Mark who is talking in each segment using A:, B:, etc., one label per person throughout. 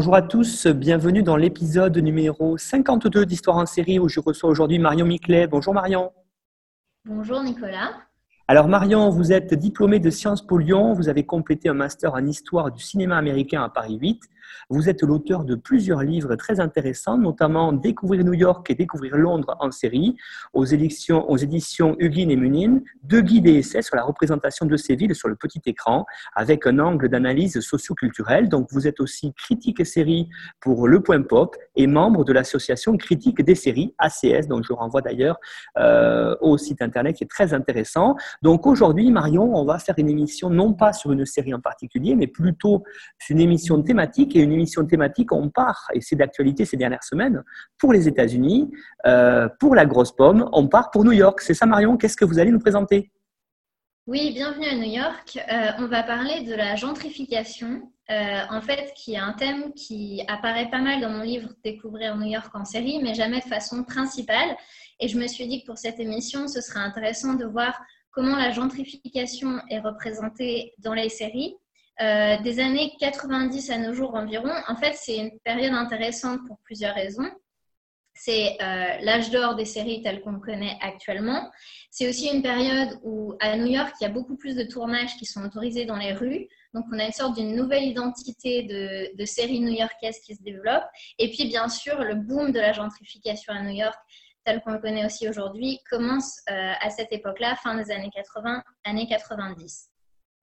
A: Bonjour à tous, bienvenue dans l'épisode numéro 52 d'Histoire en série où je reçois aujourd'hui Marion Miclet. Bonjour Marion.
B: Bonjour Nicolas.
A: Alors Marion, vous êtes diplômée de Sciences Po Lyon, vous avez complété un master en histoire du cinéma américain à Paris 8. Vous êtes l'auteur de plusieurs livres très intéressants, notamment Découvrir New York et Découvrir Londres en série, aux éditions, Huguin et Munin, deux guides et essais sur la représentation de ces villes sur le petit écran, avec un angle d'analyse socioculturelle. Donc vous êtes aussi critique série pour Le Point Pop et membre de l'association Critique des séries, ACS, dont je renvoie d'ailleurs euh, au site internet qui est très intéressant. Donc aujourd'hui, Marion, on va faire une émission non pas sur une série en particulier, mais plutôt une émission thématique et une émission thématique. On part, et c'est d'actualité ces dernières semaines, pour les États-Unis, euh, pour la grosse pomme, on part pour New York. C'est ça, Marion Qu'est-ce que vous allez nous présenter?
B: Oui, bienvenue à New York. Euh, on va parler de la gentrification, euh, en fait, qui est un thème qui apparaît pas mal dans mon livre Découvrir New York en série, mais jamais de façon principale. Et je me suis dit que pour cette émission, ce serait intéressant de voir comment la gentrification est représentée dans les séries. Euh, des années 90 à nos jours environ, en fait, c'est une période intéressante pour plusieurs raisons. C'est euh, l'âge d'or des séries telles qu'on le connaît actuellement. C'est aussi une période où, à New York, il y a beaucoup plus de tournages qui sont autorisés dans les rues. Donc, on a une sorte d'une nouvelle identité de, séries new-yorkaises qui se développe. Et puis, bien sûr, le boom de la gentrification à New York tel qu'on le connaît aussi aujourd'hui, commence euh, à cette époque-là, fin des années 80, années 90.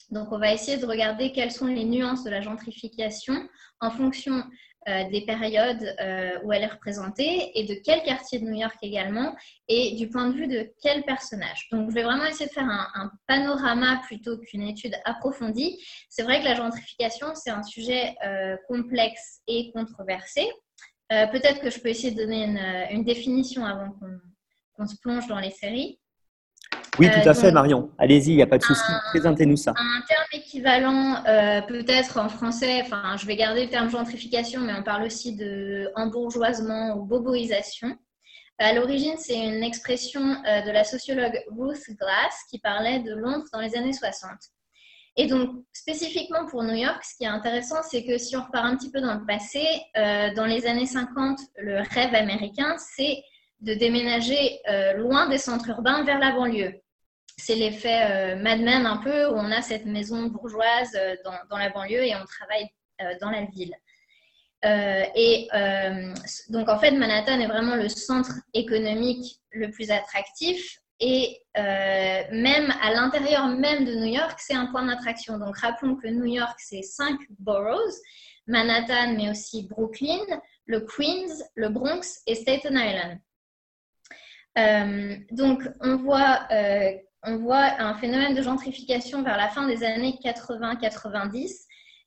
B: Donc, on va essayer de regarder quelles sont les nuances de la gentrification en fonction euh, des périodes euh, où elle est représentée et de quel quartier de New York également et du point de vue de quel personnage. Donc, je vais vraiment essayer de faire un, panorama plutôt qu'une étude approfondie. C'est vrai que la gentrification, c'est un sujet complexe et controversé. Euh, peut-être que je peux essayer de donner une, définition avant qu'on se plonge dans les séries.
A: Oui, tout à euh, fait, Marion. Allez-y, il n'y a pas de souci. Présentez-nous ça.
B: Un terme équivalent, euh, peut-être en français, enfin, je vais garder le terme gentrification, mais on parle aussi de embourgeoisement ou boboisation. À l'origine, c'est une expression de la sociologue Ruth Glass qui parlait de Londres dans les années 60. Et donc, spécifiquement pour New York, ce qui est intéressant, c'est que si on repart un petit peu dans le passé, euh, dans les années 50, le rêve américain, c'est de déménager euh, loin des centres urbains vers la banlieue. C'est l'effet euh, Mad Men un peu, où on a cette maison bourgeoise dans, dans, la banlieue et on travaille dans la ville. et donc, en fait, Manhattan est vraiment le centre économique le plus attractif et euh, même à l'intérieur même de New York, c'est un point d'attraction. Donc rappelons que New York, c'est cinq boroughs, Manhattan, mais aussi Brooklyn, le Queens, le Bronx et Staten Island. Euh, donc on voit, euh, on voit un phénomène de gentrification vers la fin des années 80-90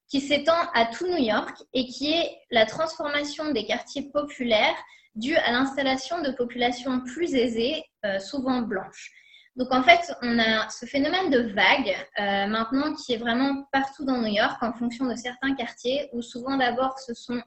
B: qui s'étend à tout New York et qui est la transformation des quartiers populaires dû à l'installation de populations plus aisées, euh, souvent blanches. Donc en fait, on a ce phénomène de vague euh, maintenant qui est vraiment partout dans New York en fonction de certains quartiers où souvent d'abord ce sont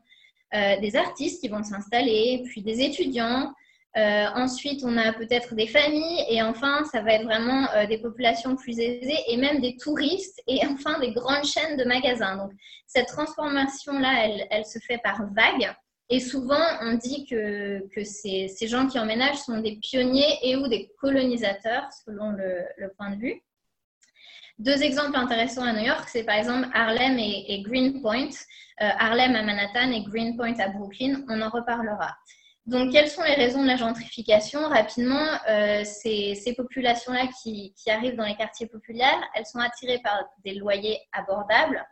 B: euh, des artistes qui vont s'installer, puis des étudiants, ensuite, on a peut-être des familles et enfin, ça va être vraiment des populations plus aisées et même des touristes et enfin des grandes chaînes de magasins. Donc, cette transformation-là, elle, se fait par vague. Et souvent, on dit que, ces, gens qui emménagent sont des pionniers et ou des colonisateurs, selon le, point de vue. Deux exemples intéressants à New York, c'est par exemple Harlem et, Greenpoint. Euh, Harlem à Manhattan et Greenpoint à Brooklyn, on en reparlera. Donc, quelles sont les raisons de la gentrification? Rapidement, euh, ces, populations-là qui, arrivent dans les quartiers populaires, elles sont attirées par des loyers abordables,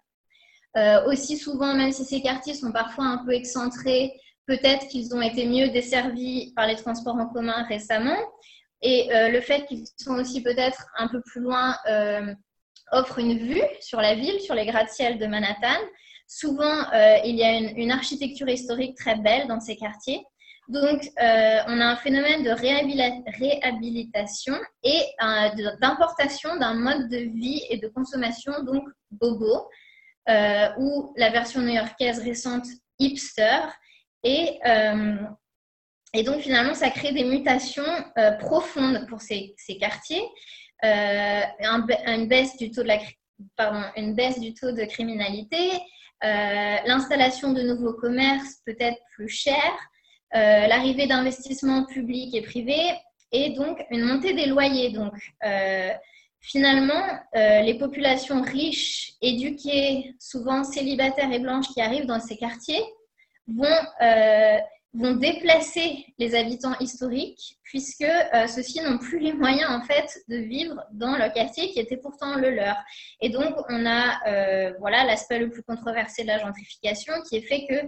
B: euh, aussi souvent, même si ces quartiers sont parfois un peu excentrés, peut-être qu'ils ont été mieux desservis par les transports en commun récemment. Et euh, le fait qu'ils sont aussi peut-être un peu plus loin offre une vue sur la ville, sur les gratte-ciel de Manhattan. Souvent, il y a une, architecture historique très belle dans ces quartiers. Donc, on a un phénomène de réhabilitation et d'importation d'un mode de vie et de consommation, donc bobo, ou la version new-yorkaise récente hipster. Et, donc, finalement, ça crée des mutations profondes pour ces, quartiers. Euh, une, baisse du taux de une baisse du taux de criminalité, euh, l'installation de nouveaux commerces peut-être plus chers, euh, l'arrivée d'investissements publics et privés et donc une montée des loyers. Donc, finalement, les populations riches, éduquées, souvent célibataires et blanches qui arrivent dans ces quartiers vont vont déplacer les habitants historiques puisque euh, ceux-ci n'ont plus les moyens en fait de vivre dans le quartier qui était pourtant le leur. Et donc on a euh, voilà l'aspect le plus controversé de la gentrification qui est fait que euh,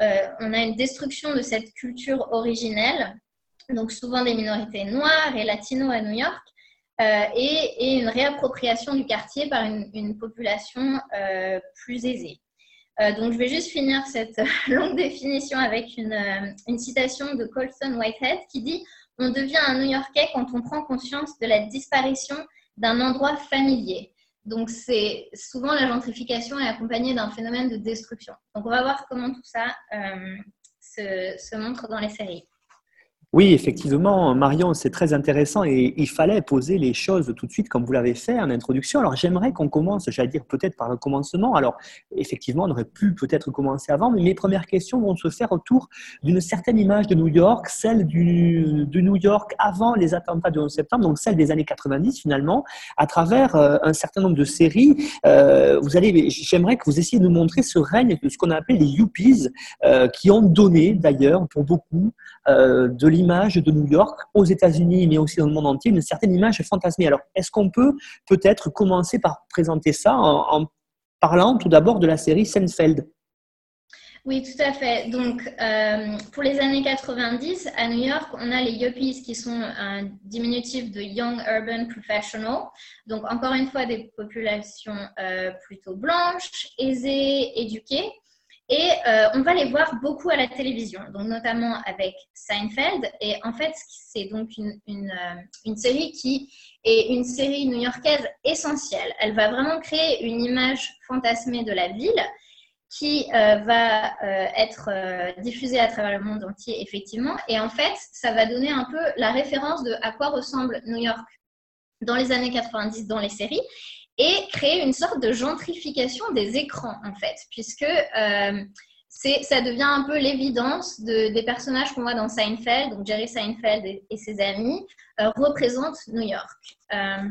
B: on a une destruction de cette culture originelle, donc souvent des minorités noires et latinos à New York, et, et, une réappropriation du quartier par une, population plus aisée. Euh, donc, je vais juste finir cette longue définition avec une, euh, une, citation de Colson Whitehead qui dit On devient un New-Yorkais quand on prend conscience de la disparition d'un endroit familier. Donc, c'est souvent la gentrification est accompagnée d'un phénomène de destruction. Donc, on va voir comment tout ça euh, se, se montre dans les séries.
A: Oui, effectivement, Marion, c'est très intéressant et il fallait poser les choses tout de suite comme vous l'avez fait en introduction. Alors j'aimerais qu'on commence, j'allais dire peut-être par le commencement. Alors effectivement, on aurait pu peut-être commencer avant, mais mes premières questions vont se faire autour d'une certaine image de New York, celle de New York avant les attentats du 11 septembre, donc celle des années 90 finalement, à travers euh, un certain nombre de séries. Euh, vous allez, j'aimerais que vous essayiez de nous montrer ce règne de ce qu'on a appelé les Yuppies, euh, qui ont donné d'ailleurs pour beaucoup de image de New York aux États-Unis, mais aussi dans le monde entier, une certaine image fantasmée. Alors, est-ce qu'on peut peut-être commencer par présenter ça en, parlant tout d'abord de la série Seinfeld?
B: Oui, tout à fait. Donc, euh, pour les années 90, à New York, on a les Yuppies qui sont un diminutif de Young Urban Professional. Donc, encore une fois, des populations euh, plutôt blanches, aisées, éduquées. Et euh, on va les voir beaucoup à la télévision, donc notamment avec Seinfeld. Et en fait, c'est donc euh, une, série qui est une série new-yorkaise essentielle. Elle va vraiment créer une image fantasmée de la ville qui euh, va être diffusée à travers le monde entier, effectivement. Et en fait, ça va donner un peu la référence de à quoi ressemble New York dans les années 90 dans les séries et créer une sorte de gentrification des écrans, en fait, puisque euh, ça devient un peu l'évidence de, des personnages qu'on voit dans Seinfeld, donc Jerry Seinfeld et, ses amis, euh, représentent New York. Euh,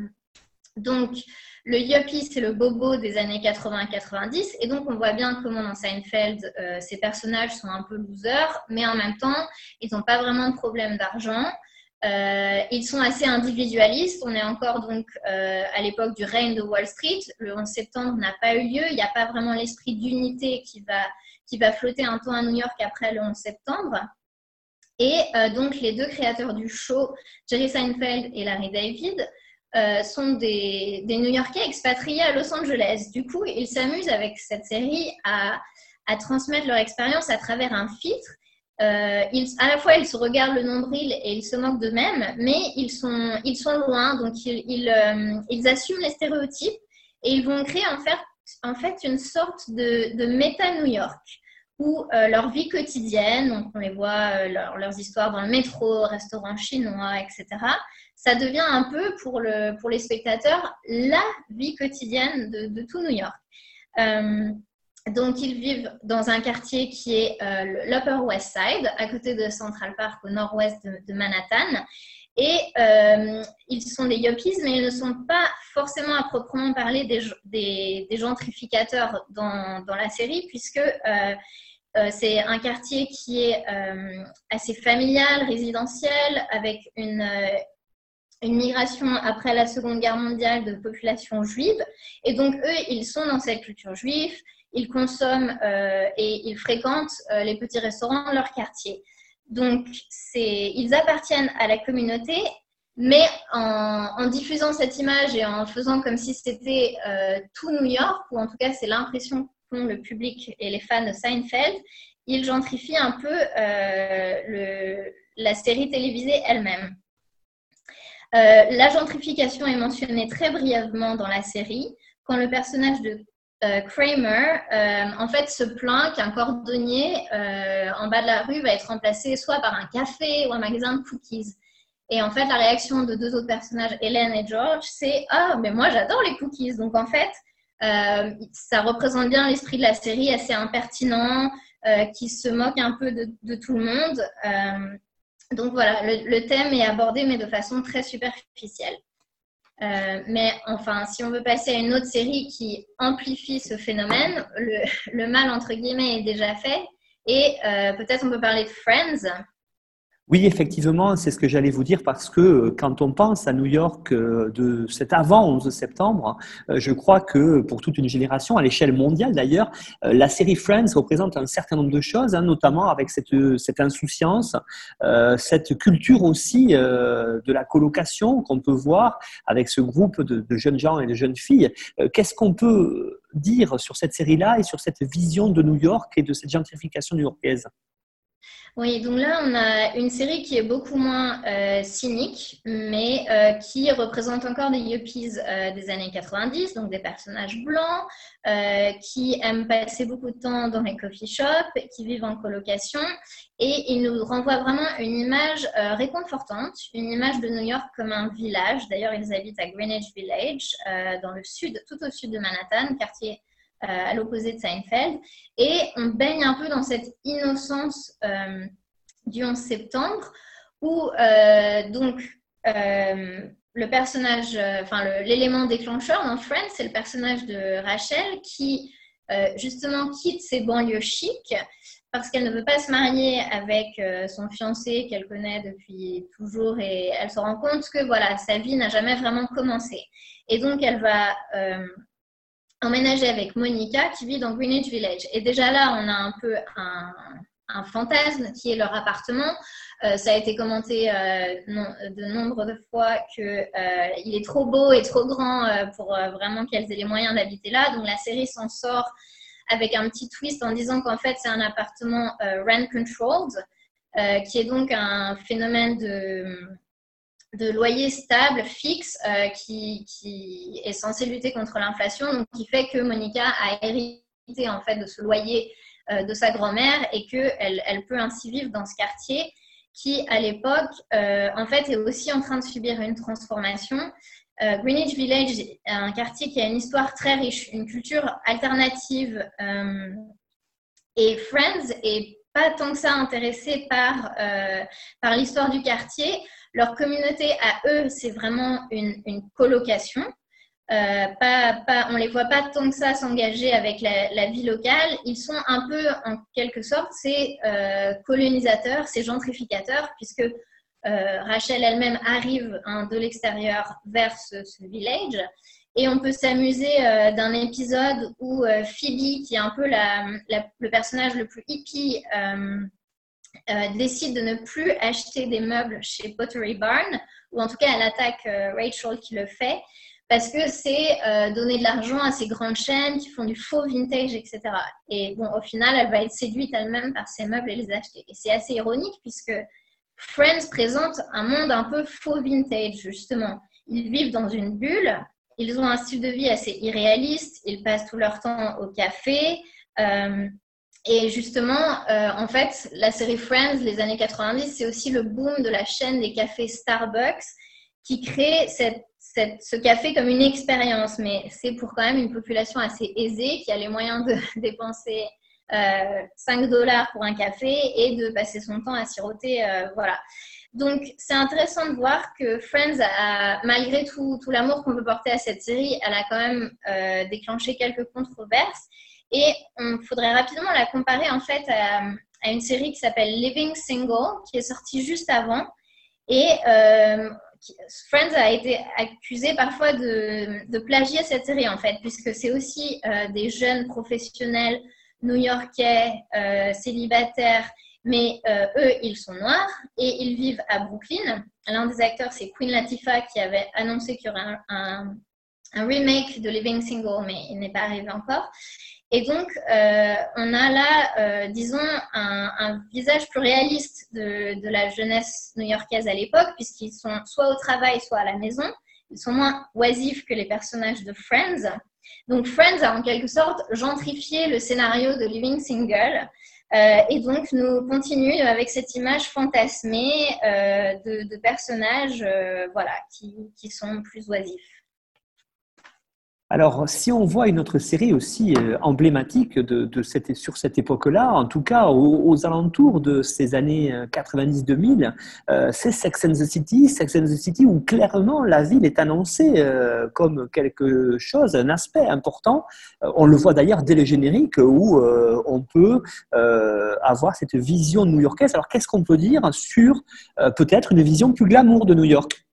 B: donc, le yuppie, c'est le bobo des années 80-90, et donc on voit bien comment dans Seinfeld, ces personnages sont un peu losers, mais en même temps, ils n'ont pas vraiment de problème d'argent. Euh, ils sont assez individualistes. On est encore donc euh, à l'époque du règne de Wall Street. Le 11 septembre n'a pas eu lieu. Il n'y a pas vraiment l'esprit d'unité qui va, qui va flotter un temps à New York après le 11 septembre. Et euh, donc les deux créateurs du show, Jerry Seinfeld et Larry David, sont des, New-Yorkais expatriés à Los Angeles. Du coup, ils s'amusent avec cette série à, à transmettre leur expérience à travers un filtre euh, à la fois, ils se regardent le nombril et ils se moquent d'eux-mêmes, mais ils sont, loin, donc euh, ils, assument les stéréotypes et ils vont créer en fait, une sorte de, de méta-New York où euh, leur vie quotidienne, donc on les voit, leurs histoires dans le métro, restaurant chinois, etc., ça devient un peu pour, le, pour les spectateurs la vie quotidienne de tout New York. Donc, ils vivent dans un quartier qui est euh, l'Upper West Side, à côté de Central Park, au nord-ouest de, Manhattan. Et euh, ils sont des yuppies, mais ils ne sont pas forcément à proprement parler des, gentrificateurs dans, la série, puisque euh, c'est un quartier qui est assez familial, résidentiel, avec une, une migration après la Seconde Guerre mondiale de population juive. Et donc, eux, ils sont dans cette culture juive ils consomment euh, et ils fréquentent euh, les petits restaurants de leur quartier. Donc, ils appartiennent à la communauté, Mais en, diffusant cette image et en faisant comme si c'était tout New York, ou en tout cas c'est l'impression qu'ont le public et les fans de Seinfeld, il gentrifie un peu la série télévisée elle-même. Euh, la gentrification est mentionnée très brièvement dans la série quand le personnage de euh, Kramer euh, en fait se plaint qu'un cordonnier en bas de la rue va être remplacé soit par un café ou un magasin de cookies. Et en fait, la réaction de deux autres personnages, Hélène et George, c'est Ah, mais moi j'adore les cookies. Donc en fait, ça représente bien l'esprit de la série, assez impertinent, qui se moque un peu de tout le monde. Donc voilà, le, thème est abordé, mais de façon très superficielle. Euh, mais enfin, si on veut passer à une autre série qui amplifie ce phénomène, le, mal, entre guillemets, est déjà fait. Et euh, peut-être on peut parler de Friends,
A: oui, effectivement, c'est ce que j'allais vous dire parce que euh, quand on pense à New York euh, de cet avant 11 septembre, euh, je crois que pour toute une génération, à l'échelle mondiale d'ailleurs, la série Friends représente un certain nombre de choses, hein, notamment avec cette, cette insouciance, cette culture aussi de la colocation qu'on peut voir avec ce groupe de, de jeunes gens et de jeunes filles. Qu'est-ce qu'on peut dire sur cette série-là et sur cette vision de New York et de cette gentrification new-yorkaise?
B: Oui, donc là, on a une série qui est beaucoup moins euh, cynique, mais euh, qui représente encore des yuppies euh, des années 90, donc des personnages blancs, qui aiment passer beaucoup de temps dans les coffee shops, qui vivent en colocation, et il nous renvoie vraiment une image réconfortante, une image de New York comme un village. D'ailleurs, ils habitent à Greenwich Village, dans le sud, tout au sud de Manhattan, quartier euh, à l'opposé de Seinfeld. Et on baigne un peu dans cette innocence euh, du 11 septembre où euh, donc le personnage, enfin l'élément déclencheur dans Friends, c'est le personnage de Rachel qui justement quitte ses banlieues chics parce qu'elle ne veut pas se marier avec son fiancé qu'elle connaît depuis toujours et elle se rend compte que voilà sa vie n'a jamais vraiment commencé et donc elle va emménager avec Monica qui vit dans Greenwich Village. Et déjà là, on a un peu un, fantasme qui est leur appartement. Euh, ça a été commenté euh, de nombre de fois qu'il euh, est trop beau et trop grand pour vraiment qu'elles aient les moyens d'habiter là. Donc la série s'en sort avec un petit twist en disant qu'en fait c'est un appartement rent controlled, qui est donc un phénomène de de loyer stable, fixe, euh, qui, est censé lutter contre l'inflation, qui fait que Monica a hérité en fait de ce loyer euh, de sa grand-mère et qu'elle elle peut ainsi vivre dans ce quartier qui, à l'époque, euh, en fait, est aussi en train de subir une transformation. Greenwich Village est un quartier qui a une histoire très riche, une culture alternative. et Friends est pas tant que ça intéressé par, par l'histoire du quartier. Leur communauté à eux, c'est vraiment une, colocation. Euh, on ne les voit pas tant que ça s'engager avec la, vie locale. Ils sont un peu, en quelque sorte, ces euh, colonisateurs, ces gentrificateurs, puisque euh, Rachel elle-même arrive hein, de l'extérieur vers ce, village. Et on peut s'amuser d'un épisode où Phoebe, qui est un peu le personnage le plus hippie euh, décide de ne plus acheter des meubles chez Pottery Barn, ou en tout cas elle attaque euh, Rachel qui le fait, parce que c'est euh, donner de l'argent à ces grandes chaînes qui font du faux vintage, etc. Et bon, au final, elle va être séduite elle-même par ces meubles et les acheter. Et c'est assez ironique puisque Friends présente un monde un peu faux vintage, justement. Ils vivent dans une bulle, ils ont un style de vie assez irréaliste, ils passent tout leur temps au café. Et justement, euh, en fait, la série Friends, les années 90, c'est aussi le boom de la chaîne des cafés Starbucks qui crée ce café comme une expérience. Mais c'est pour quand même une population assez aisée qui a les moyens de dépenser euh, 5 dollars pour un café et de passer son temps à siroter. Euh, voilà. Donc, c'est intéressant de voir que Friends, malgré tout, tout l'amour qu'on peut porter à cette série, elle a quand même euh, déclenché quelques controverses. Et il faudrait rapidement la comparer en fait à, une série qui s'appelle Living Single, qui est sortie juste avant. Et euh, Friends a été accusé parfois de, plagier cette série en fait, puisque c'est aussi euh, des jeunes professionnels new-yorkais, euh, célibataires, mais eux, ils sont noirs et ils vivent à Brooklyn. L'un des acteurs, c'est Queen Latifah, qui avait annoncé qu'il y aurait un remake de Living Single, mais il n'est pas arrivé encore. Et donc, euh, on a là, euh, disons, un, visage plus réaliste de, de la jeunesse new-yorkaise à l'époque, puisqu'ils sont soit au travail, soit à la maison. Ils sont moins oisifs que les personnages de Friends. Donc, Friends a en quelque sorte gentrifié le scénario de Living Single. Euh, et donc, nous continuons avec cette image fantasmée euh, de, de, personnages euh, voilà, qui, qui sont plus oisifs.
A: Alors, si on voit une autre série aussi euh, emblématique de, cette, sur cette époque-là, en tout cas aux, alentours de ces années 90-2000, euh, euh, c'est Sex and the City. Sex and the City où clairement la ville est annoncée comme quelque chose, un aspect important. on le voit d'ailleurs dès le générique où on peut avoir cette vision new-yorkaise. Alors, qu'est-ce qu'on peut dire sur peut-être une vision plus glamour de New York?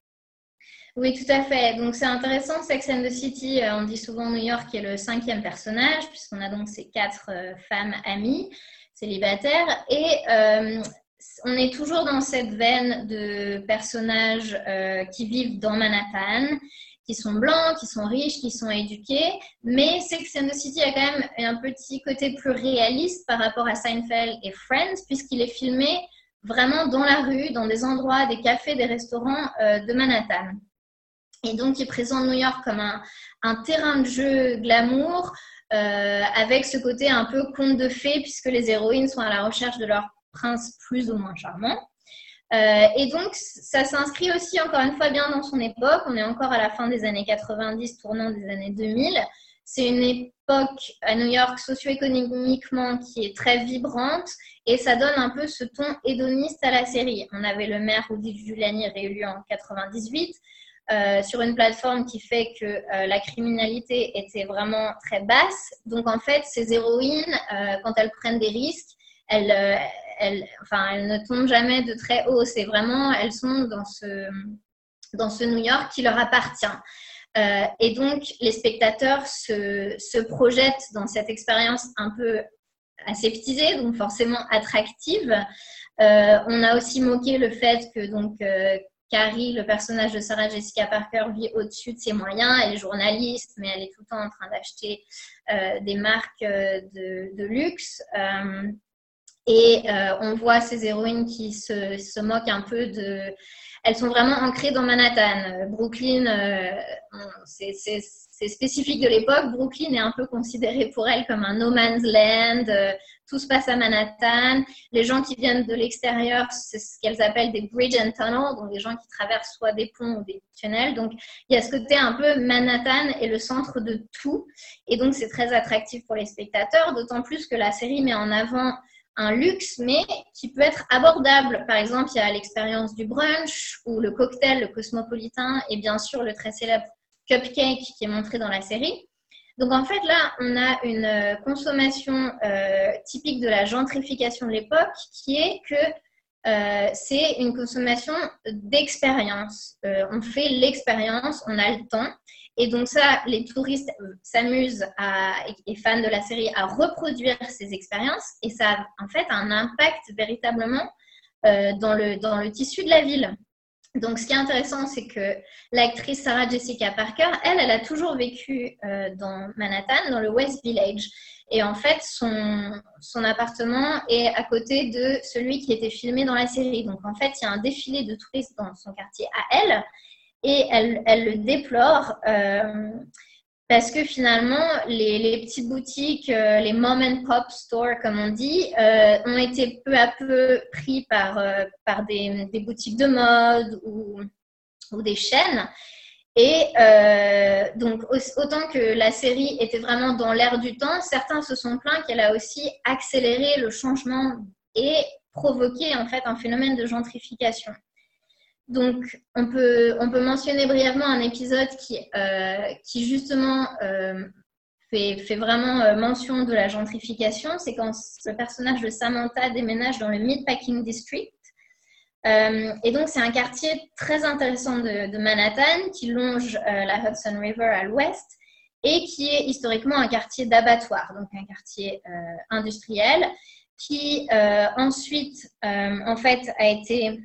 B: Oui, tout à fait. Donc c'est intéressant, Sex and the City, euh, on dit souvent New York est le cinquième personnage, puisqu'on a donc ces quatre euh, femmes amies, célibataires, et euh, on est toujours dans cette veine de personnages qui vivent dans Manhattan, qui sont blancs, qui sont riches, qui sont éduqués, mais Sex and the City a quand même un petit côté plus réaliste par rapport à Seinfeld et Friends, puisqu'il est filmé vraiment dans la rue, dans des endroits, des cafés, des restaurants de Manhattan. Et donc, il présente New York comme un, terrain de jeu glamour, euh, avec ce côté un peu conte de fées, puisque les héroïnes sont à la recherche de leur prince plus ou moins charmant. Euh, et donc, ça s'inscrit aussi, encore une fois, bien dans son époque. On est encore à la fin des années 90, tournant des années 2000. C'est une époque à New York socio-économiquement qui est très vibrante et ça donne un peu ce ton hédoniste à la série. On avait le maire Rudy Giuliani réélu en 98. Euh, sur une plateforme qui fait que euh, la criminalité était vraiment très basse. Donc en fait, ces héroïnes, euh, quand elles prennent des risques, elles, elles, enfin, elles ne tombent jamais de très haut. C'est vraiment, elles sont dans ce, dans ce New York qui leur appartient. et donc, les spectateurs se, se projettent dans cette expérience un peu aseptisée, donc forcément attractive. on a aussi moqué le fait que donc Carrie, le personnage de Sarah Jessica Parker, vit au-dessus de ses moyens. Elle est journaliste, mais elle est tout le temps en train d'acheter euh, des marques euh, de, luxe. Euh, et on voit ces héroïnes qui se, se, moquent un peu de... Elles sont vraiment ancrées dans Manhattan. Brooklyn, c'est c'est spécifique de l'époque. Brooklyn est un peu considéré pour elle comme un no man's land. Euh, tout se passe à Manhattan. Les gens qui viennent de l'extérieur, c'est ce qu'elles appellent des bridge and tunnel, donc des gens qui traversent soit des ponts ou des tunnels. Donc il y a ce côté un peu Manhattan est le centre de tout. Et donc c'est très attractif pour les spectateurs, d'autant plus que la série met en avant un luxe, mais qui peut être abordable. Par exemple, il y a l'expérience du brunch ou le cocktail, le cosmopolitain, et bien sûr le très célèbre cupcake qui est montré dans la série. Donc en fait, là, on a une euh, consommation euh, typique de la gentrification de l'époque qui est que euh, c'est une consommation d'expérience. on fait l'expérience, on a le temps. Et donc ça, les touristes s'amusent et fans de la série à reproduire ces expériences. Et ça a en fait un impact véritablement dans, le, dans le tissu de la ville. Donc, ce qui est intéressant, c'est que l'actrice Sarah Jessica Parker, elle, elle a toujours vécu euh, dans Manhattan, dans le West Village. Et en fait, son, son, appartement est à côté de celui qui était filmé dans la série. Donc, en fait, il y a un défilé de touristes dans son quartier à elle. Et elle, elle le déplore. Euh, parce que finalement, les, petites boutiques, euh, les mom and pop stores, comme on dit, euh, ont été peu à peu pris par, euh, des, boutiques de mode ou, ou des chaînes. Et donc, autant que la série était vraiment dans l'air du temps, certains se sont plaints qu'elle a aussi accéléré le changement et provoqué en fait un phénomène de gentrification. Donc, on peut, on peut mentionner brièvement un épisode qui, euh, qui justement euh, fait, fait, vraiment euh, mention de la gentrification. C'est quand le personnage de Samantha déménage dans le Meatpacking District. et donc, c'est un quartier très intéressant de, de Manhattan qui longe la Hudson River à l'ouest et qui est historiquement un quartier d'abattoir, donc un quartier industriel qui ensuite, en fait, a été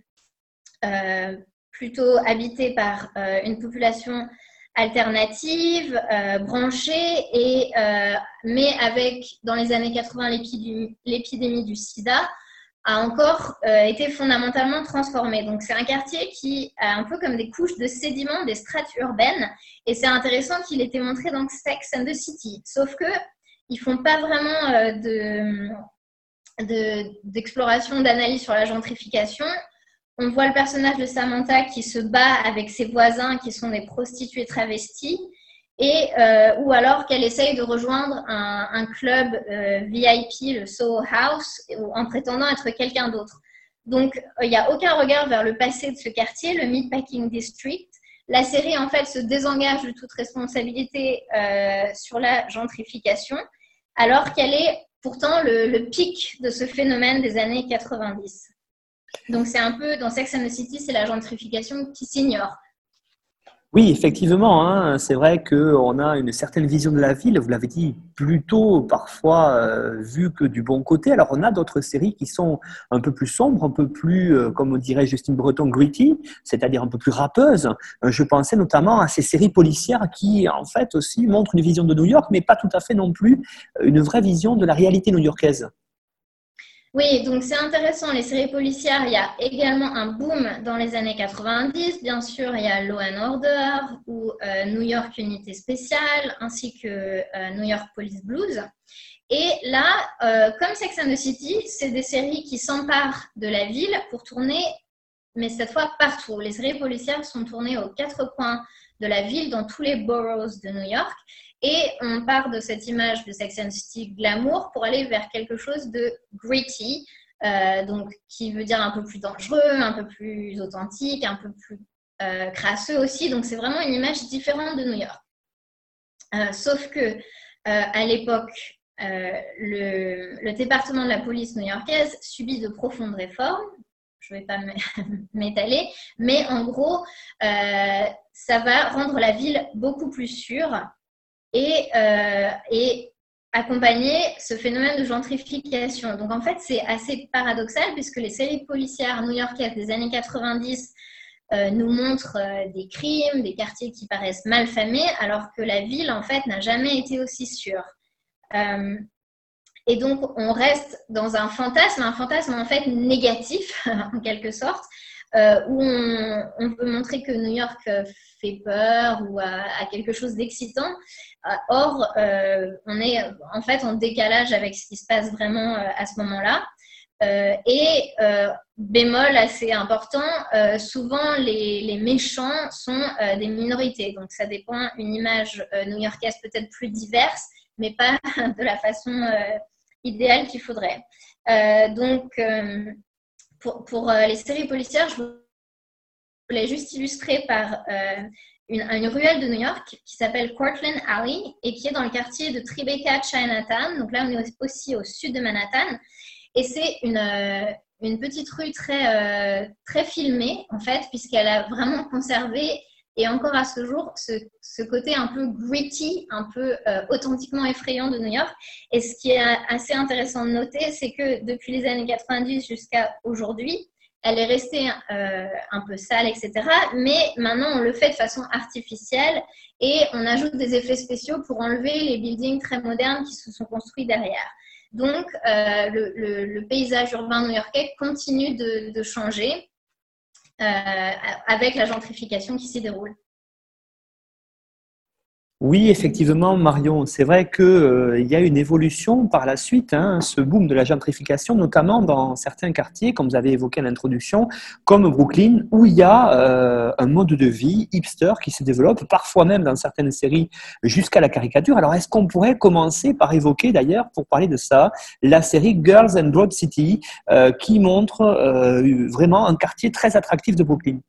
B: plutôt habité par une population alternative, branchée, et, mais avec, dans les années 80, l'épidémie du sida, a encore euh, été fondamentalement transformé. Donc c'est un quartier qui a un peu comme des couches de sédiments, des strates urbaines, et c'est intéressant qu'il ait été montré dans Sex and the City. Sauf que ils font pas vraiment euh, de d'exploration, d'analyse sur la gentrification. On voit le personnage de Samantha qui se bat avec ses voisins qui sont des prostituées travesties et euh, ou alors qu'elle essaye de rejoindre un, club euh, VIP, le Soho House, en prétendant être quelqu'un d'autre. Donc, euh, il n'y a aucun regard vers le passé de ce quartier, le Meatpacking District. La série, en fait, se désengage de toute responsabilité sur la gentrification, alors qu'elle est pourtant le, le, pic de ce phénomène des années 90. Donc, c'est un peu, dans Sex and the City, c'est la gentrification qui s'ignore.
A: Oui, effectivement, hein, c'est vrai qu'on a une certaine vision de la ville, vous l'avez dit, plutôt parfois euh, vue que du bon côté. Alors on a d'autres séries qui sont un peu plus sombres, un peu plus, euh, comme dirait Justine Breton, gritty, c'est-à-dire un peu plus rappeuses. Euh, je pensais notamment à ces séries policières qui, en fait, aussi montrent une vision de New York, mais pas tout à fait non plus une vraie vision de la réalité new-yorkaise.
B: Oui, donc c'est intéressant, les séries policières, il y a également un boom dans les années 90. Bien sûr, il y a Law and Order ou euh, New York Unité Spéciale, ainsi que euh, New York Police Blues. Et là, euh, comme Sex and the City, c'est des séries qui s'emparent de la ville pour tourner, mais cette fois partout. Les séries policières sont tournées aux quatre coins de la ville, dans tous les boroughs de New York. Et on part de cette image de Sex and City glamour pour aller vers quelque chose de gritty, euh, donc qui veut dire un peu plus dangereux, un peu plus authentique, un peu plus euh, crasseux aussi. Donc c'est vraiment une image différente de New York. Euh, sauf que à l'époque, le, le, département de la police new-yorkaise subit de profondes réformes. Je ne vais pas m'étaler, mais en gros, ça va rendre la ville beaucoup plus sûre et, euh, et accompagner ce phénomène de gentrification. Donc en fait, c'est assez paradoxal puisque les séries policières new-yorkaises des années 90 euh, nous montrent euh, des crimes, des quartiers qui paraissent mal famés, alors que la ville, en fait, n'a jamais été aussi sûre. Et donc, on reste dans un fantasme, un fantasme en fait négatif, en quelque sorte, euh, où on, on, peut montrer que New York euh, fait peur ou a, quelque chose d'excitant. Euh, or, on est en fait en décalage avec ce qui se passe vraiment à ce moment-là. et bémol assez important, souvent les, les, méchants sont des minorités. Donc ça dépend, une image new-yorkaise peut-être plus diverse, mais pas de la façon idéale qu'il faudrait. donc, pour, euh, les séries policières, je voulais juste illustrer par euh, une, ruelle de New York qui s'appelle Cortland Alley et qui est dans le quartier de Tribeca, Chinatown. Donc là, on est aussi au sud de Manhattan. Et c'est une, euh, une, petite rue très, très filmée, en fait, puisqu'elle a vraiment conservé et encore à ce jour, ce, côté un peu gritty, un peu euh, authentiquement effrayant de New York. Et ce qui est assez intéressant de noter, c'est que depuis les années 90 jusqu'à aujourd'hui, elle est restée euh, un peu sale, etc. Mais maintenant, on le fait de façon artificielle et on ajoute des effets spéciaux pour enlever les buildings très modernes qui se sont construits derrière. Donc, euh, le, paysage urbain new-yorkais continue de changer avec la gentrification qui s'y déroule.
A: Oui, effectivement, Marion, c'est vrai qu'il euh, y a une évolution par la suite, hein, ce boom de la gentrification, notamment dans certains quartiers, comme vous avez évoqué à l'introduction, comme Brooklyn, où il y a euh, un mode de vie hipster qui se développe, parfois même dans certaines séries jusqu'à la caricature. Alors, est-ce qu'on pourrait commencer par évoquer, d'ailleurs, pour parler de ça, la série Girls and Broad City, euh, qui montre vraiment un quartier très attractif de Brooklyn?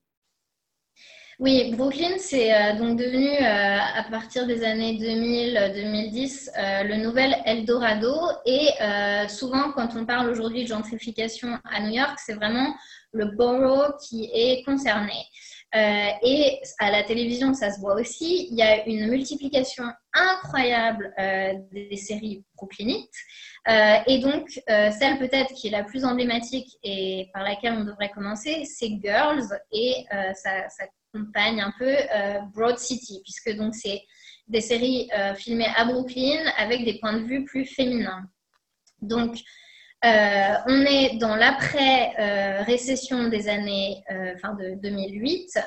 B: Oui, Brooklyn, c'est euh, donc devenu, euh, à partir des années 2000-2010, euh, le nouvel Eldorado. Et souvent, quand on parle aujourd'hui de gentrification à New York, c'est vraiment le borough qui est concerné. et à la télévision, ça se voit aussi. Il y a une multiplication incroyable des séries brooklynites. et donc, celle peut-être qui est la plus emblématique et par laquelle on devrait commencer, c'est Girls et sa, compagne un peu Broad City, puisque donc c'est des séries euh, filmées à Brooklyn avec des points de vue plus féminins. Donc, euh, on est dans l'après-récession des années, euh, enfin de 2008,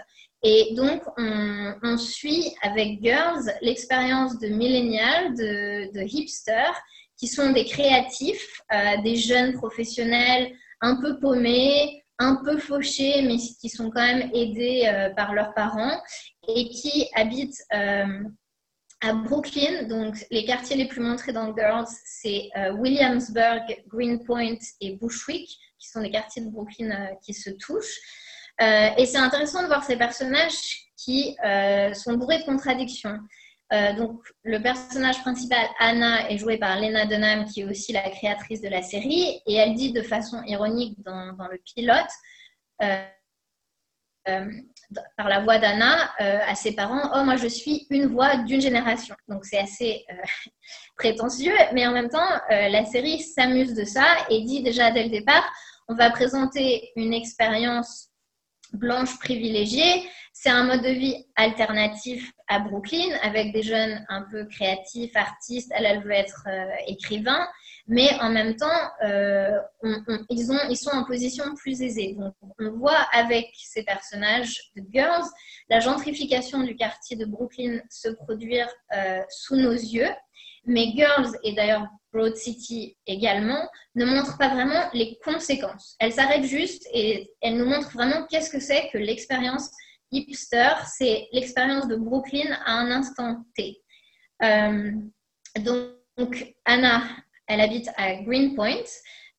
B: et donc on, suit avec Girls l'expérience de millennials, de, de, hipsters, qui sont des créatifs, des jeunes professionnels un peu paumés, un peu fauchés, mais qui sont quand même aidés par leurs parents et qui habitent à Brooklyn, donc les quartiers les plus montrés dans Girls, c'est euh, Williamsburg, Greenpoint et Bushwick, qui sont les quartiers de Brooklyn euh, qui se touchent. Euh, et c'est intéressant de voir ces personnages qui sont bourrés de contradictions. Donc, le personnage principal, Anna, est joué par Lena Dunham, qui est aussi la créatrice de la série, et elle dit de façon ironique dans, le pilote par la voix d'Anna euh, à ses parents Oh, moi, je suis une voix d'une génération. Donc, c'est assez euh, prétentieux, mais en même temps, euh, la série s'amuse de ça et dit déjà dès le départ on va présenter une expérience blanche privilégiée. C'est un mode de vie alternatif à Brooklyn avec des jeunes un peu créatifs, artistes. Elle, elle veut être écrivain mais en même temps, euh, ils, ont, ils sont en position plus aisée. Donc, on voit avec ces personnages de Girls la gentrification du quartier de Brooklyn se produire euh, sous nos yeux. Mais Girls, et d'ailleurs Broad City également, ne montrent pas vraiment les conséquences. Elles s'arrêtent juste et elles nous montrent vraiment qu'est-ce que c'est que l'expérience hipster. C'est l'expérience de Brooklyn à un instant T. Euh, donc, Anna, elle habite à Greenpoint.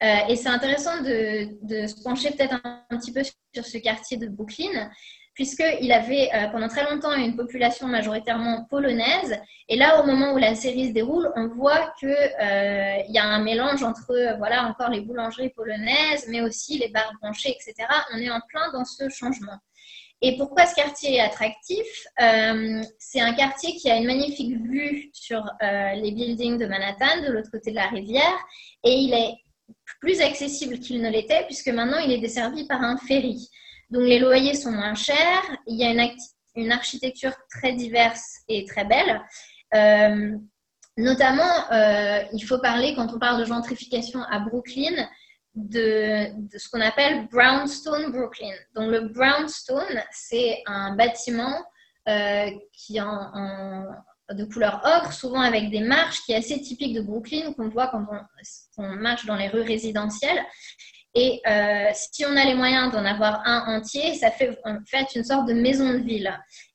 B: Euh, et c'est intéressant de, se pencher peut-être un, petit peu sur ce quartier de Brooklyn, puisqu'il avait euh, pendant très longtemps une population majoritairement polonaise. Et là, au moment où la série se déroule, on voit qu'il euh, y a un mélange entre, voilà, encore les boulangeries polonaises, mais aussi les bars branchés, etc. On est en plein dans ce changement. Et pourquoi ce quartier est attractif? Euh, C'est un quartier qui a une magnifique vue sur euh, les buildings de Manhattan, de l'autre côté de la rivière, et il est plus accessible qu'il ne l'était, puisque maintenant il est desservi par un ferry. Donc les loyers sont moins chers, il y a une, architecture très diverse et très belle. Euh, notamment, il faut parler, quand on parle de gentrification à Brooklyn, de, ce qu'on appelle Brownstone Brooklyn. Donc le Brownstone, c'est un bâtiment euh, qui est en, de couleur ocre, souvent avec des marches, qui est assez typique de Brooklyn, qu'on voit quand on, marche dans les rues résidentielles. Et euh, si on a les moyens d'en avoir un entier, ça fait en fait une sorte de maison de ville.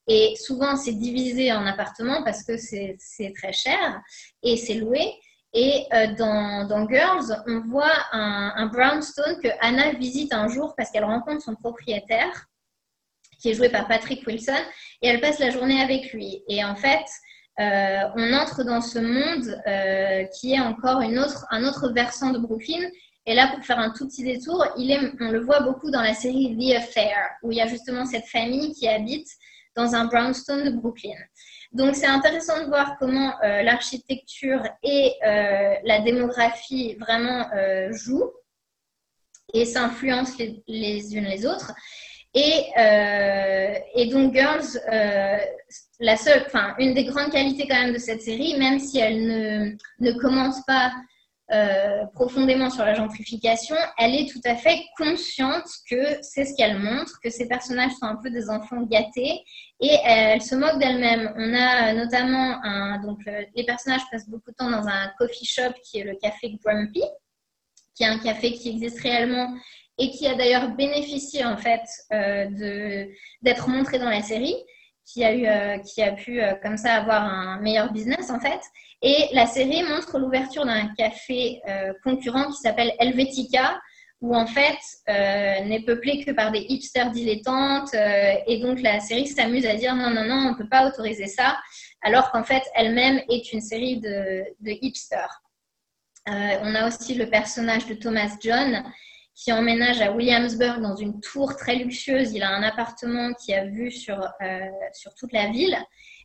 B: Et souvent, c'est divisé en appartements parce que c'est très cher et c'est loué. Et euh, dans, Girls, on voit un, brownstone que Anna visite un jour parce qu'elle rencontre son propriétaire, qui est joué par Patrick Wilson, et elle passe la journée avec lui. Et en fait, euh, on entre dans ce monde qui est encore un autre versant de Brooklyn. Et là, pour faire un tout petit détour, il est, on le voit beaucoup dans la série The Affair, où il y a justement cette famille qui habite dans un brownstone de Brooklyn. Donc c'est intéressant de voir comment euh, l'architecture et euh, la démographie vraiment euh, jouent et s'influencent les, unes les autres. Et, et donc Girls, la seule, une des grandes qualités quand même de cette série, même si elle ne, ne commence pas euh, profondément sur la gentrification, elle est tout à fait consciente que c'est ce qu'elle montre, que ces personnages sont un peu des enfants gâtés et elle se moque d'elle-même. On a notamment un, donc euh, les personnages passent beaucoup de temps dans un coffee shop qui est le café Grumpy, qui est un café qui existe réellement et qui a d'ailleurs bénéficié en fait euh, d'être montré dans la série, qui a pu comme ça avoir un meilleur business en fait. Et la série montre l'ouverture d'un café euh, concurrent qui s'appelle Helvetica, où en fait euh, n'est peuplé que par des hipsters dilettantes. Euh, et donc la série s'amuse à dire non, non, non, on ne peut pas autoriser ça, alors qu'en fait elle-même est une série de, de hipsters. on a aussi le personnage de Thomas John, qui emménage à Williamsburg dans une tour très luxueuse. Il a un appartement qui a vue sur, sur toute la ville.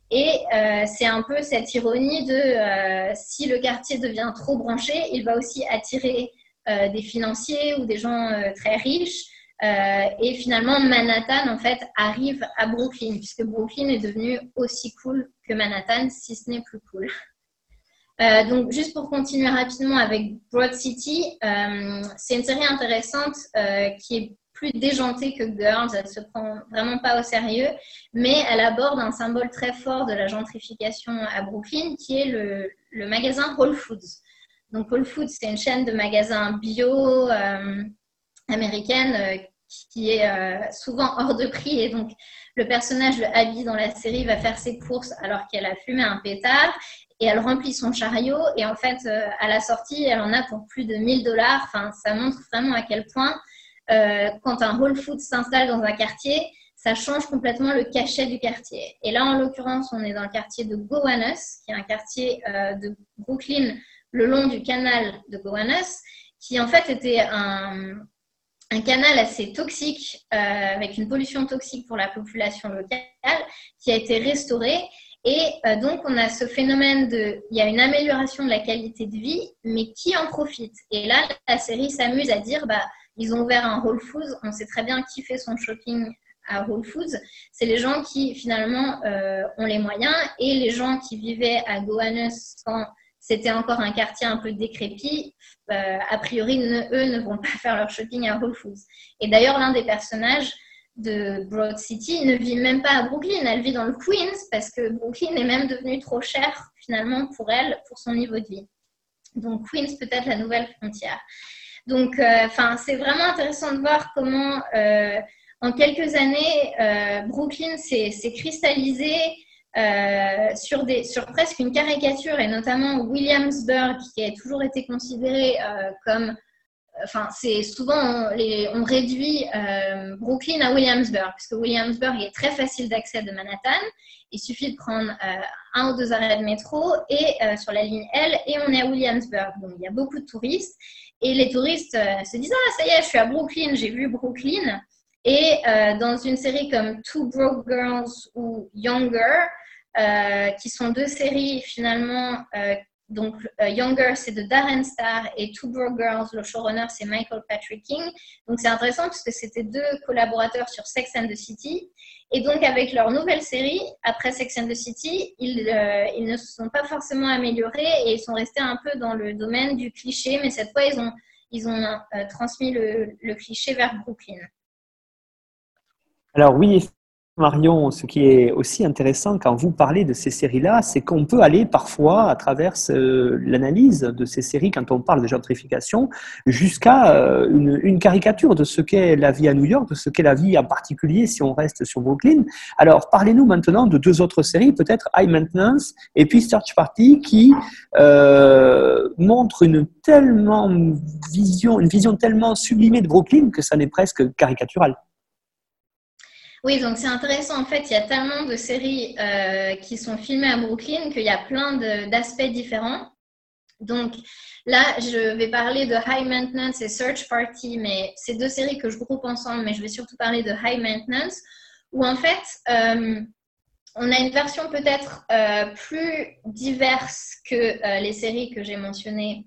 B: Et c'est un peu cette ironie de si le quartier devient trop branché, il va aussi attirer des financiers ou des gens très riches. Euh, et finalement, Manhattan, en fait, arrive à Brooklyn, puisque Brooklyn est devenu aussi cool que Manhattan, si ce n'est plus cool. Euh, donc, juste pour continuer rapidement avec Broad City, euh, c'est une série intéressante qui est plus déjantée que Girls. Elle se prend vraiment pas au sérieux, mais elle aborde un symbole très fort de la gentrification à Brooklyn, qui est le, le magasin Whole Foods. Donc, Whole Foods, c'est une chaîne de magasins bio américaine euh, qui est euh, souvent hors de prix. Et donc, le personnage de Abby dans la série va faire ses courses alors qu'elle a fumé un pétard et elle remplit son chariot. Et en fait, euh, à la sortie, elle en a pour plus de 1000 dollars. Enfin, ça montre vraiment à quel point, quand un Whole Foods s'installe dans un quartier, ça change complètement le cachet du quartier. Et là, en l'occurrence, on est dans le quartier de Gowanus, qui est un quartier de Brooklyn le long du canal de Gowanus, qui en fait était un, canal assez toxique, euh, avec une pollution toxique pour la population locale, qui a été restauré. Et euh, donc, on a ce phénomène de, il y a une amélioration de la qualité de vie, mais qui en profite Et là, la série s'amuse à dire, bah, ils ont ouvert un Whole Foods, on sait très bien qui fait son shopping à Whole Foods. C'est les gens qui, finalement, euh, ont les moyens et les gens qui vivaient à Gowanus quand c'était encore un quartier un peu décrépit, euh, a priori, eux ne vont pas faire leur shopping à Whole Foods. Et d'ailleurs, l'un des personnages de Broad City ne vit même pas à Brooklyn, elle vit dans le Queens parce que Brooklyn est même devenu trop cher finalement pour elle, pour son niveau de vie. Donc Queens peut-être la nouvelle frontière. Donc, euh, enfin, c'est vraiment intéressant de voir comment, euh, en quelques années, Brooklyn s'est cristallisé euh, sur, des, sur presque une caricature, et notamment Williamsburg, qui a toujours été considéré euh, comme. Enfin, c'est souvent, on, réduit euh, Brooklyn à Williamsburg, puisque Williamsburg est très facile d'accès de Manhattan. Il suffit de prendre un ou deux arrêts de métro et sur la ligne L, et on est à Williamsburg. Donc, il y a beaucoup de touristes. Et les touristes se disent Ah, ça y est, je suis à Brooklyn, j'ai vu Brooklyn. Et dans une série comme Two Broke Girls ou Younger, euh, qui sont deux séries finalement. Euh, donc, euh, Younger, c'est de Darren Star et Two Broke Girls, le showrunner, c'est Michael Patrick King. Donc, c'est intéressant parce que c'était deux collaborateurs sur Sex and the City. Et donc, avec leur nouvelle série, après Sex and the City, ils, ils ne se sont pas forcément améliorés et ils sont restés un peu dans le domaine du cliché, mais cette fois, ils ont, ont transmis le, le cliché vers Brooklyn.
A: Alors oui, Marion, ce qui est aussi intéressant quand vous parlez de ces séries-là, c'est qu'on peut aller parfois à travers l'analyse de ces séries, quand on parle de gentrification, jusqu'à euh, une, caricature de ce qu'est la vie à New York, de ce qu'est la vie en particulier si on reste sur Brooklyn. Alors, parlez-nous maintenant de deux autres séries, peut-être High Maintenance et puis Search Party, qui euh, montrent une tellement vision, une vision tellement sublimée de Brooklyn que ça n'est presque caricatural.
B: Oui, donc c'est intéressant. En fait, il y a tellement de séries euh, qui sont filmées à Brooklyn qu'il y a plein d'aspects différents. Donc là, je vais parler de High Maintenance et Search Party, mais c'est deux séries que je groupe ensemble, mais je vais surtout parler de High Maintenance, où en fait, euh, on a une version peut-être euh, plus diverse que les séries que j'ai mentionnées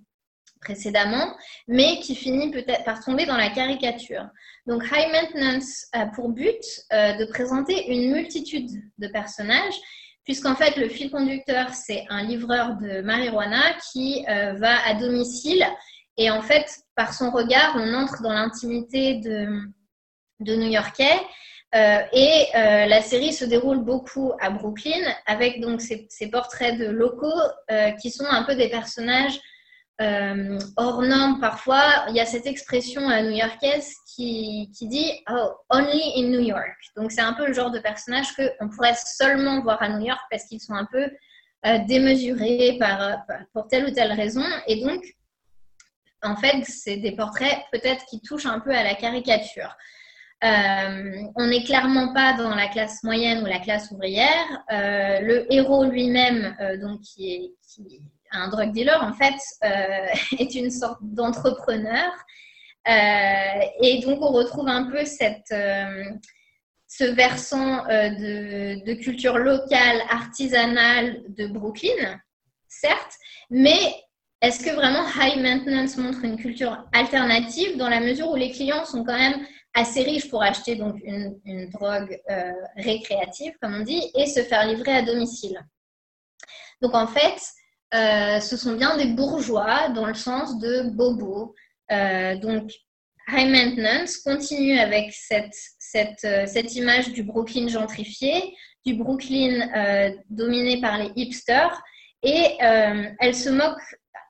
B: précédemment, mais qui finit peut-être par tomber dans la caricature. Donc High Maintenance a pour but euh, de présenter une multitude de personnages, puisqu'en fait le fil conducteur, c'est un livreur de marijuana qui euh, va à domicile et en fait, par son regard, on entre dans l'intimité de, New-Yorkais. Euh, et la série se déroule beaucoup à Brooklyn avec donc ces portraits de locaux qui sont un peu des personnages euh, hors parfois. Il y a cette expression new-yorkaise qui, qui, dit oh, only in New York. Donc c'est un peu le genre de personnage qu'on pourrait seulement voir à New York parce qu'ils sont un peu euh, démesurés par, pour telle ou telle raison. Et donc, en fait, c'est des portraits peut-être qui touchent un peu à la caricature. Euh, on n'est clairement pas dans la classe moyenne ou la classe ouvrière. le héros lui-même, donc qui est, un drug dealer, en fait, euh, est une sorte d'entrepreneur. Et donc, on retrouve un peu cette ce versant de, de, culture locale, artisanale de Brooklyn, certes, mais est-ce que vraiment High Maintenance montre une culture alternative dans la mesure où les clients sont quand même assez riches pour acheter donc une, drogue euh, récréative, comme on dit, et se faire livrer à domicile? Donc en fait, euh, ce sont bien des bourgeois dans le sens de bobo. Euh, donc High Maintenance continue avec cette, cette, image du Brooklyn gentrifié, du Brooklyn dominé par les hipsters, et elle se moque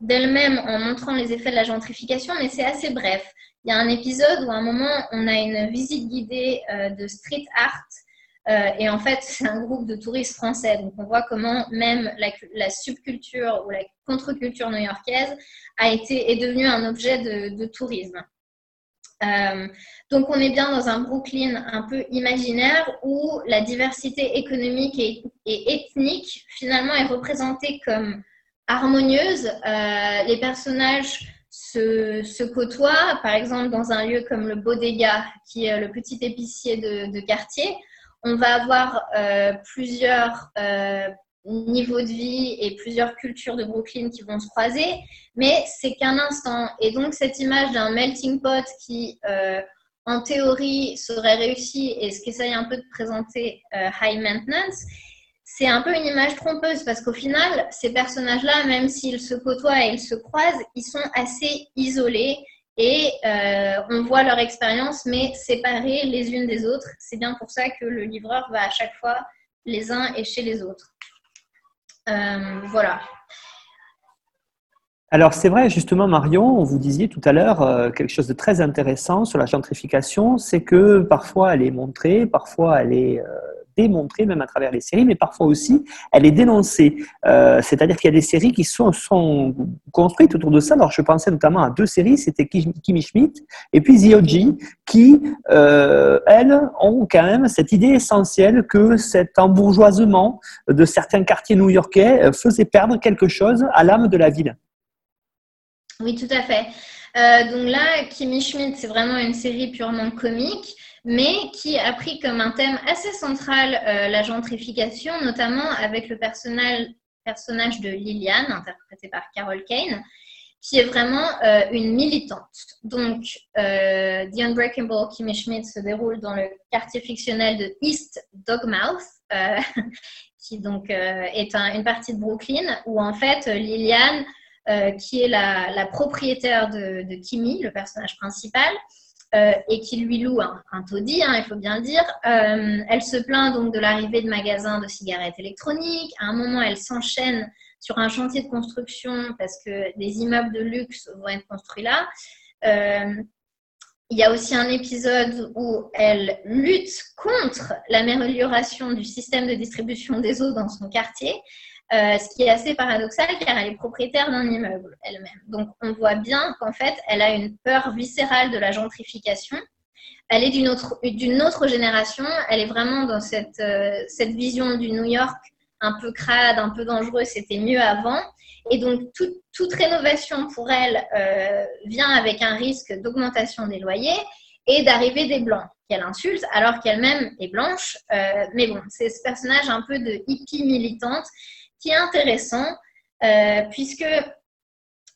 B: d'elle-même en montrant les effets de la gentrification, mais c'est assez bref. Il y a un épisode où à un moment, on a une visite guidée euh, de street art. Euh, et en fait, c'est un groupe de touristes français. Donc, on voit comment même la, subculture ou la contre-culture new-yorkaise a été, est devenue un objet de, tourisme. Euh, donc, on est bien dans un Brooklyn un peu imaginaire où la diversité économique et, et ethnique, finalement, est représentée comme harmonieuse. Euh, les personnages se, côtoient, par exemple dans un lieu comme le Bodega, qui est le petit épicier de, quartier. On va avoir euh, plusieurs euh, niveaux de vie et plusieurs cultures de Brooklyn qui vont se croiser, mais c'est qu'un instant. Et donc cette image d'un melting pot qui, en théorie, serait réussi et ce qu'essaye un peu de présenter High Maintenance, c'est un peu une image trompeuse parce qu'au final, ces personnages-là, même s'ils se côtoient et ils se croisent, ils sont assez isolés et euh, on voit leur expérience, mais séparées les unes des autres. C'est bien pour ça que le livreur va à chaque fois les uns et chez les autres. Euh, voilà.
A: Alors c'est vrai, justement, Marion, vous disiez tout à l'heure euh, quelque chose de très intéressant sur la gentrification, c'est que parfois elle est montrée, parfois elle est démontrée même à travers les séries, mais parfois aussi elle est dénoncée. Euh, c'est-à-dire qu'il y a des séries qui sont, construites autour de ça. Alors je pensais notamment à deux séries, c'était Kimi Schmidt et puis The qui, euh, elles, ont quand même cette idée essentielle que cet embourgeoisement de certains quartiers new-yorkais euh, faisait perdre quelque chose à l'âme de la ville.
B: Oui, tout à fait. donc là, Kimi Schmidt, c'est vraiment une série purement comique mais qui a pris comme un thème assez central euh, la gentrification, notamment avec le personnage, de Liliane, interprété par Carol Kane, qui est vraiment euh, une militante. Donc, euh, The Unbreakable Kimmy Schmidt se déroule dans le quartier fictionnel de East Dogmouth, qui donc est une partie de Brooklyn, où en fait Liliane, qui est la, propriétaire de, de Kimmy, le personnage principal, euh, et qui lui loue un, taudis, hein, il faut bien le dire. Euh, elle se plaint donc de l'arrivée de magasins de cigarettes électroniques. À un moment, elle s'enchaîne sur un chantier de construction parce que des immeubles de luxe vont être construits là. Euh, il y a aussi un épisode où elle lutte contre l'amélioration du système de distribution des eaux dans son quartier. Euh, ce qui est assez paradoxal car elle est propriétaire d'un immeuble elle-même. Donc on voit bien qu'en fait, elle a une peur viscérale de la gentrification. Elle est d'une autre, autre génération, elle est vraiment dans cette, euh, cette vision du New York un peu crade, un peu dangereux, c'était mieux avant. Et donc toute rénovation pour elle euh, vient avec un risque d'augmentation des loyers et d'arrivée des blancs qu'elle insulte alors qu'elle-même est blanche. mais bon, c'est ce personnage un peu de hippie militante qui est intéressant, euh, puisque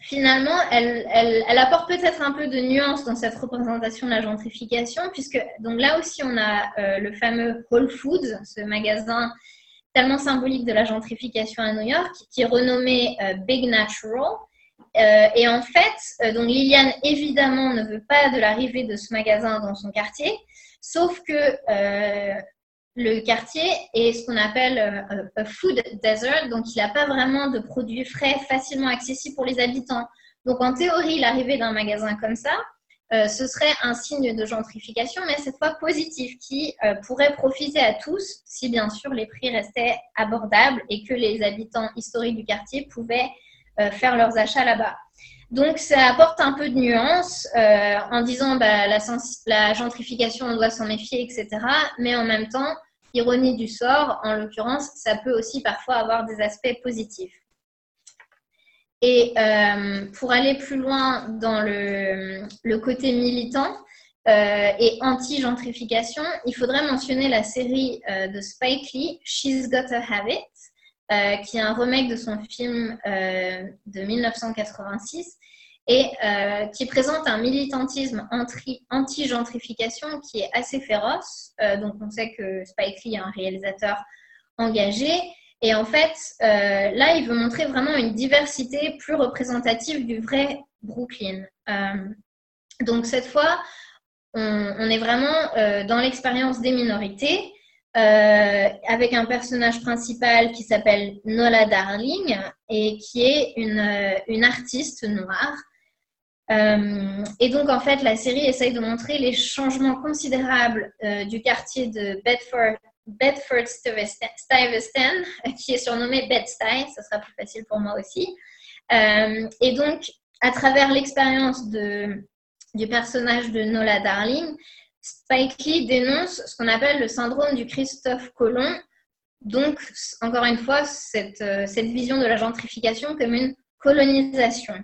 B: finalement, elle, elle, apporte peut-être un peu de nuance dans cette représentation de la gentrification, puisque donc là aussi, on a euh, le fameux Whole Foods, ce magasin tellement symbolique de la gentrification à New York, qui est renommé euh, Big Natural. et en fait, donc Liliane, évidemment, ne veut pas de l'arrivée de ce magasin dans son quartier, sauf que le quartier est ce qu'on appelle euh, un food desert, donc il n'a pas vraiment de produits frais facilement accessibles pour les habitants. Donc en théorie, l'arrivée d'un magasin comme ça, euh, ce serait un signe de gentrification, mais cette fois positif, qui euh, pourrait profiter à tous si bien sûr les prix restaient abordables et que les habitants historiques du quartier pouvaient faire leurs achats là-bas. Donc ça apporte un peu de nuance en disant bah, la, la gentrification, on doit s'en méfier, etc. Mais en même temps, ironie du sort, en l'occurrence, ça peut aussi parfois avoir des aspects positifs. Et pour aller plus loin dans le, côté militant, euh, et anti-gentrification, il faudrait mentionner la série euh, de Spike Lee, She's Gotta Have It, euh, qui est un remake de son film de 1986 et qui présente un militantisme anti-gentrification qui est assez féroce. donc on sait que Spike Lee est un réalisateur engagé. Et en fait, là, il veut montrer vraiment une diversité plus représentative du vrai Brooklyn. donc cette fois, on, est vraiment euh, dans l'expérience des minorités, euh, avec un personnage principal qui s'appelle Nola Darling et qui est une, euh, artiste noire. Et donc, en fait, la série essaye de montrer les changements considérables du quartier de Bedford, Bedford Stuyvesant, qui est surnommé Bed-Stuy, ça sera plus facile pour moi aussi. et donc, à travers l'expérience du personnage de Nola Darling, Spike Lee dénonce ce qu'on appelle le syndrome du Christophe Colomb. Donc, encore une fois, euh, cette vision de la gentrification comme une colonisation.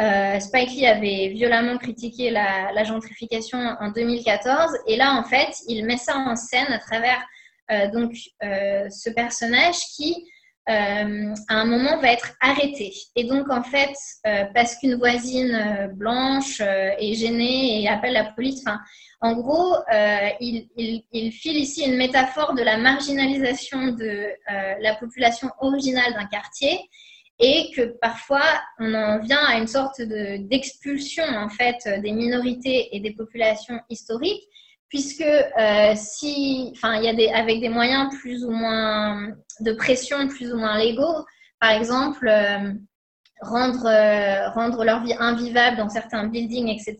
B: Euh, Spike Lee avait violemment critiqué la, gentrification en 2014 et là, en fait, il met ça en scène à travers euh, donc, ce personnage qui euh, à un moment va être arrêté. Et donc, en fait, euh, parce qu'une voisine euh, blanche est gênée et appelle la police, en gros, il, il, file ici une métaphore de la marginalisation de la population originale d'un quartier et que parfois on en vient à une sorte d'expulsion en fait des minorités et des populations historiques puisque euh, si, enfin, il y a des, avec des moyens plus ou moins de pression, plus ou moins légaux, par exemple, euh, rendre, euh, rendre leur vie invivable dans certains buildings, etc.,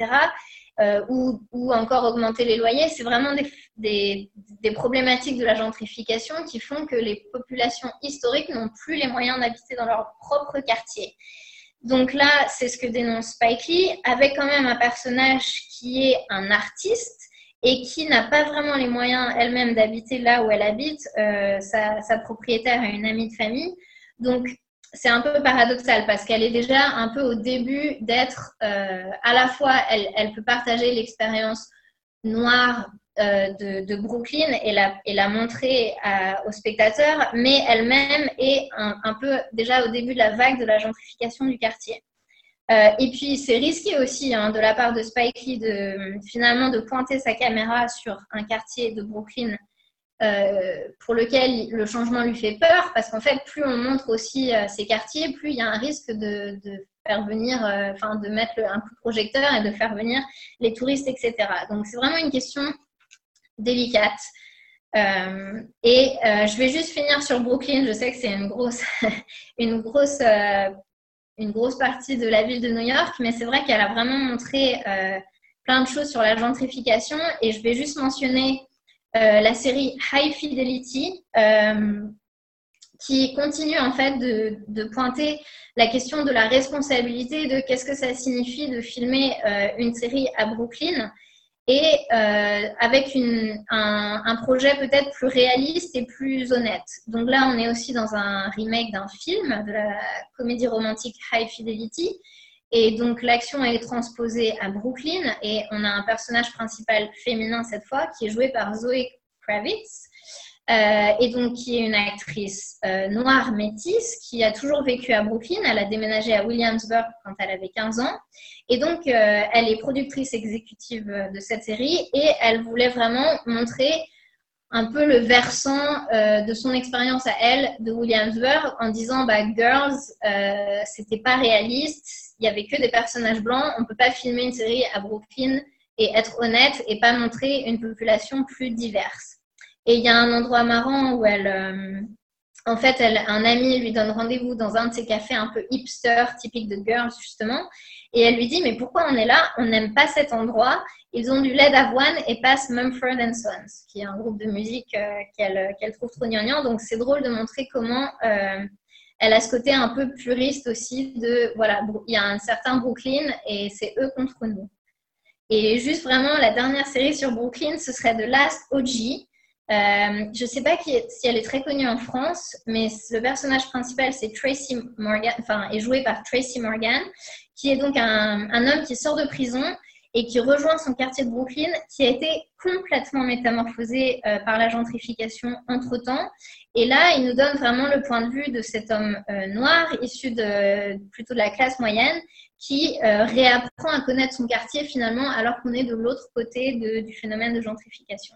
B: ou, ou, encore augmenter les loyers, c'est vraiment des, problématiques de la gentrification qui font que les populations historiques n'ont plus les moyens d'habiter dans leur propre quartier. Donc là, c'est ce que dénonce Spike Lee, avec quand même un personnage qui est un artiste et qui n'a pas vraiment les moyens elle-même d'habiter là où elle habite, euh, sa, propriétaire est une amie de famille. Donc, c'est un peu paradoxal parce qu'elle est déjà un peu au début d'être, euh, à la fois, elle, peut partager l'expérience noire euh, de, Brooklyn et la, et montrer aux spectateurs, mais elle-même est un, peu déjà au début de la vague de la gentrification du quartier. Euh, et puis, c'est risqué aussi hein, de la part de Spike Lee de finalement de pointer sa caméra sur un quartier de Brooklyn euh, pour lequel le changement lui fait peur, parce qu'en fait, plus on montre aussi euh, ces quartiers, plus il y a un risque de, faire venir, enfin, de mettre un coup de projecteur et de faire venir les touristes, etc. Donc, c'est vraiment une question délicate. et je vais juste finir sur Brooklyn. Je sais que c'est une grosse, une grosse une grosse partie de la ville de New York, mais c'est vrai qu'elle a vraiment montré euh, plein de choses sur la gentrification. Et je vais juste mentionner euh, la série High Fidelity, euh, qui continue en fait de, pointer la question de la responsabilité, de qu'est-ce que ça signifie de filmer une série à Brooklyn et euh, avec un, projet peut-être plus réaliste et plus honnête. Donc là, on est aussi dans un remake d'un film, de la comédie romantique High Fidelity. Et donc l'action est transposée à Brooklyn et on a un personnage principal féminin cette fois qui est joué par Zoe Kravitz. Euh, et donc qui est une actrice euh, noire métisse qui a toujours vécu à Brooklyn. Elle a déménagé à Williamsburg quand elle avait 15 ans. Et donc, euh, elle est productrice exécutive de cette série et elle voulait vraiment montrer un peu le versant de son expérience à elle de Williamsburg en disant bah, Girls, c'était pas réaliste, il y avait que des personnages blancs, on peut pas filmer une série à Brooklyn et être honnête et pas montrer une population plus diverse. Et il y a un endroit marrant où elle, euh, en fait, elle, un ami lui donne rendez-vous dans un de ces cafés un peu hipster, typique de girls justement. Et elle lui dit, mais pourquoi on est là? On n'aime pas cet endroit. Ils ont du lait d'avoine et passent Mumford Sons, qui est un groupe de musique euh, qu'elle trouve trop gnangnan. Donc c'est drôle de montrer comment euh, elle a ce côté un peu puriste aussi de, voilà, il y a un certain Brooklyn et c'est eux contre nous. Et juste vraiment, la dernière série sur Brooklyn, ce serait The Last OG,
C: je ne sais pas si elle est très connue en France, mais le personnage principal, c'est Tracy Morgan, enfin, est joué par Tracy Morgan, qui est donc un homme qui sort de prison et qui rejoint son quartier de Brooklyn, qui a été complètement métamorphosé euh, par la gentrification entre-temps. Et là, il nous donne vraiment le point de vue de cet homme euh, noir, issu de, plutôt de la classe moyenne, qui euh, réapprend à connaître son quartier finalement, alors qu'on est de l'autre côté du phénomène de gentrification.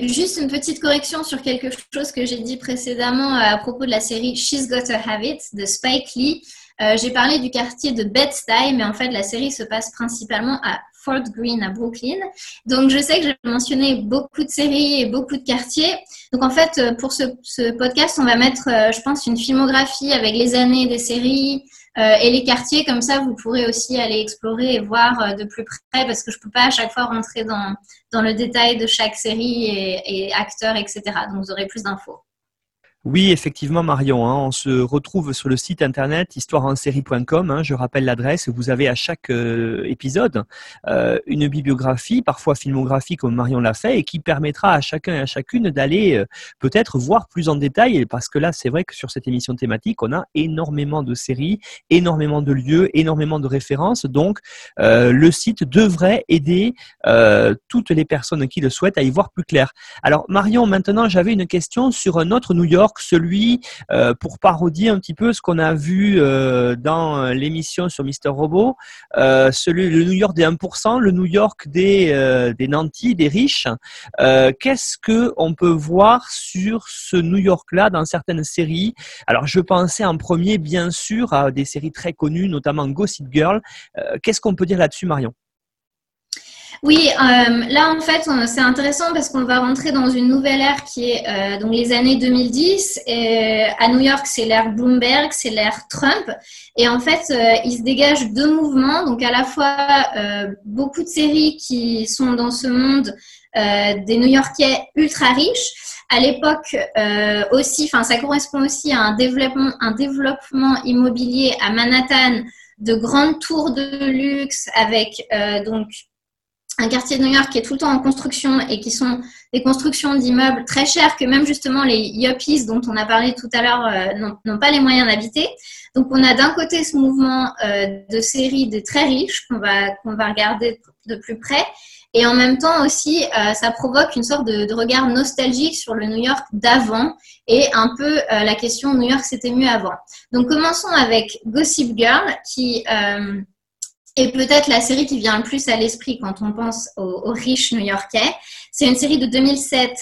B: juste une petite correction sur quelque chose que j'ai dit précédemment à propos de la série She's Got a Habit de Spike Lee. Euh, j'ai parlé du quartier de Bed-Stuy, mais en fait, la série se passe principalement à Fort Greene, à Brooklyn. Donc, je sais que j'ai mentionné beaucoup de séries et beaucoup de quartiers. Donc, en fait, euh, pour ce, podcast, on va mettre, euh, je pense, une filmographie avec les années des séries, et les quartiers, comme ça, vous pourrez aussi aller explorer et voir de plus près, parce que je ne peux pas à chaque fois rentrer dans, dans le détail de chaque série et, et acteur, etc. Donc, vous aurez plus d'infos.
A: Oui, effectivement, Marion. Hein, on se retrouve sur le site internet histoireensérie.com. Hein, je rappelle l'adresse. Vous avez à chaque euh, épisode euh, une bibliographie, parfois filmographie comme Marion l'a fait, et qui permettra à chacun et à chacune d'aller euh, peut-être voir plus en détail. Parce que là, c'est vrai que sur cette émission thématique, on a énormément de séries, énormément de lieux, énormément de références. Donc, le site devrait aider toutes les personnes qui le souhaitent à y voir plus clair. Alors, Marion, maintenant, j'avais une question sur un autre New York celui euh, pour parodier un petit peu ce qu'on a vu euh, dans euh, l'émission sur Mister Robot, celui le New York des 1%, le New York des des nantis, des riches. Qu'est-ce que on peut voir sur ce New York-là dans certaines séries? Alors, je pensais en premier, bien sûr, à des séries très connues, notamment Gossip Girl. Qu'est-ce qu'on peut dire là-dessus, Marion?
B: Oui, euh, là en fait c'est intéressant parce qu'on va rentrer dans une nouvelle ère qui est euh, donc les années 2010. Et à New York c'est l'ère Bloomberg, c'est l'ère Trump. Et en fait euh, il se dégage deux mouvements, donc à la fois beaucoup de séries qui sont dans ce monde des New-Yorkais ultra riches. À l'époque aussi, enfin ça correspond aussi à un développement, un développement immobilier à Manhattan de grandes tours de luxe avec donc un quartier de New York qui est tout le temps en construction et qui sont des constructions d'immeubles très chers que même justement les yuppies dont on a parlé tout à l'heure euh, n'ont pas les moyens d'habiter. Donc on a d'un côté ce mouvement euh, de séries des très riches qu'on va, va regarder de plus près et en même temps aussi euh, ça provoque une sorte de, de, regard nostalgique sur le New York d'avant et un peu la question New York c'était mieux avant. Donc commençons avec Gossip Girl qui et peut-être la série qui vient le plus à l'esprit quand on pense aux, riches new-yorkais. C'est une série de 2007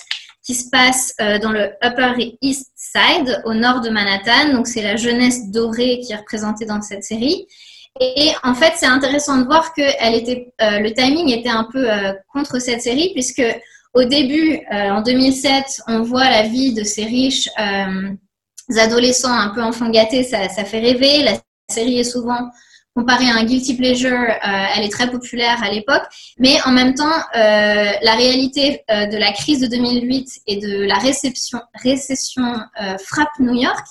B: qui se passe euh, dans le Upper East Side, au nord de Manhattan. Donc, c'est la jeunesse dorée qui est représentée dans cette série. Et en fait, c'est intéressant de voir que euh, le timing était un peu euh, contre cette série, puisque au début, en 2007, on voit la vie de ces riches adolescents un peu enfants gâtés, ça, ça fait rêver. La série est souvent comparé à un guilty pleasure, euh, elle est très populaire à l'époque. Mais en même temps, euh, la réalité euh, de la crise de 2008 et de la récession frappe New York.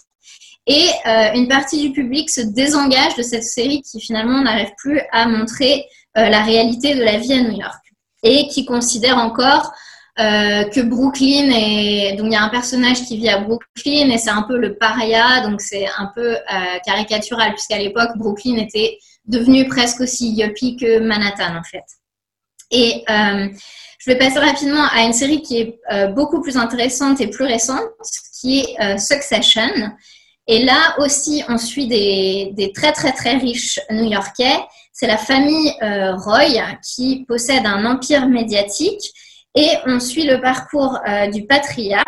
B: Et une partie du public se désengage de cette série qui finalement n'arrive plus à montrer la réalité de la vie à New York. Et qui considère encore euh, que Brooklyn est donc il y a un personnage qui vit à Brooklyn et c'est un peu le paria donc c'est un peu euh, caricatural puisqu'à l'époque Brooklyn était devenu presque aussi yuppie que Manhattan en fait. Et euh, je vais passer rapidement à une série qui est beaucoup plus intéressante et plus récente qui est Succession. Et là aussi, on suit des très très très riches New-Yorkais. C'est la famille Roy qui possède un empire médiatique et on suit le parcours euh, du patriarche,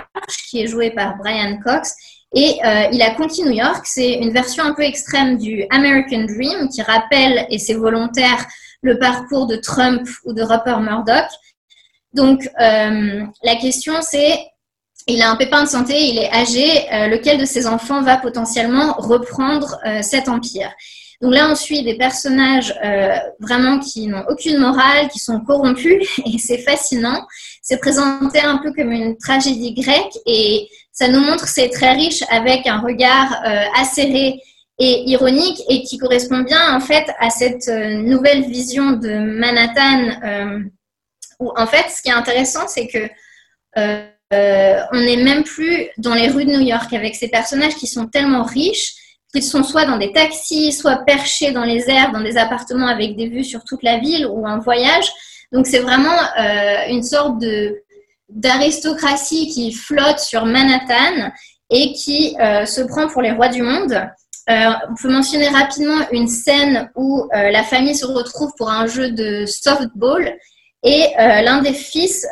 B: qui est joué par Brian Cox. Et euh, il a conquis New York. C'est une version un peu extrême du American Dream qui rappelle, et c'est volontaire, le parcours de Trump ou de Rupert Murdoch. Donc, euh, la question, c'est il a un pépin de santé, il est âgé, lequel de ses enfants va potentiellement reprendre cet empire? Donc là, on suit des personnages euh, vraiment qui n'ont aucune morale, qui sont corrompus, et c'est fascinant. C'est présenté un peu comme une tragédie grecque, et ça nous montre c'est très riche avec un regard euh, acéré et ironique, et qui correspond bien en fait à cette euh, nouvelle vision de Manhattan, où en fait, ce qui est intéressant, c'est que on n'est même plus dans les rues de New York avec ces personnages qui sont tellement riches qu'ils sont soit dans des taxis, soit perchés dans les airs, dans des appartements avec des vues sur toute la ville ou en voyage. Donc c'est vraiment une sorte d'aristocratie qui flotte sur Manhattan et qui se prend pour les rois du monde. Euh, on peut mentionner rapidement une scène où euh, la famille se retrouve pour un jeu de softball et euh, l'un des fils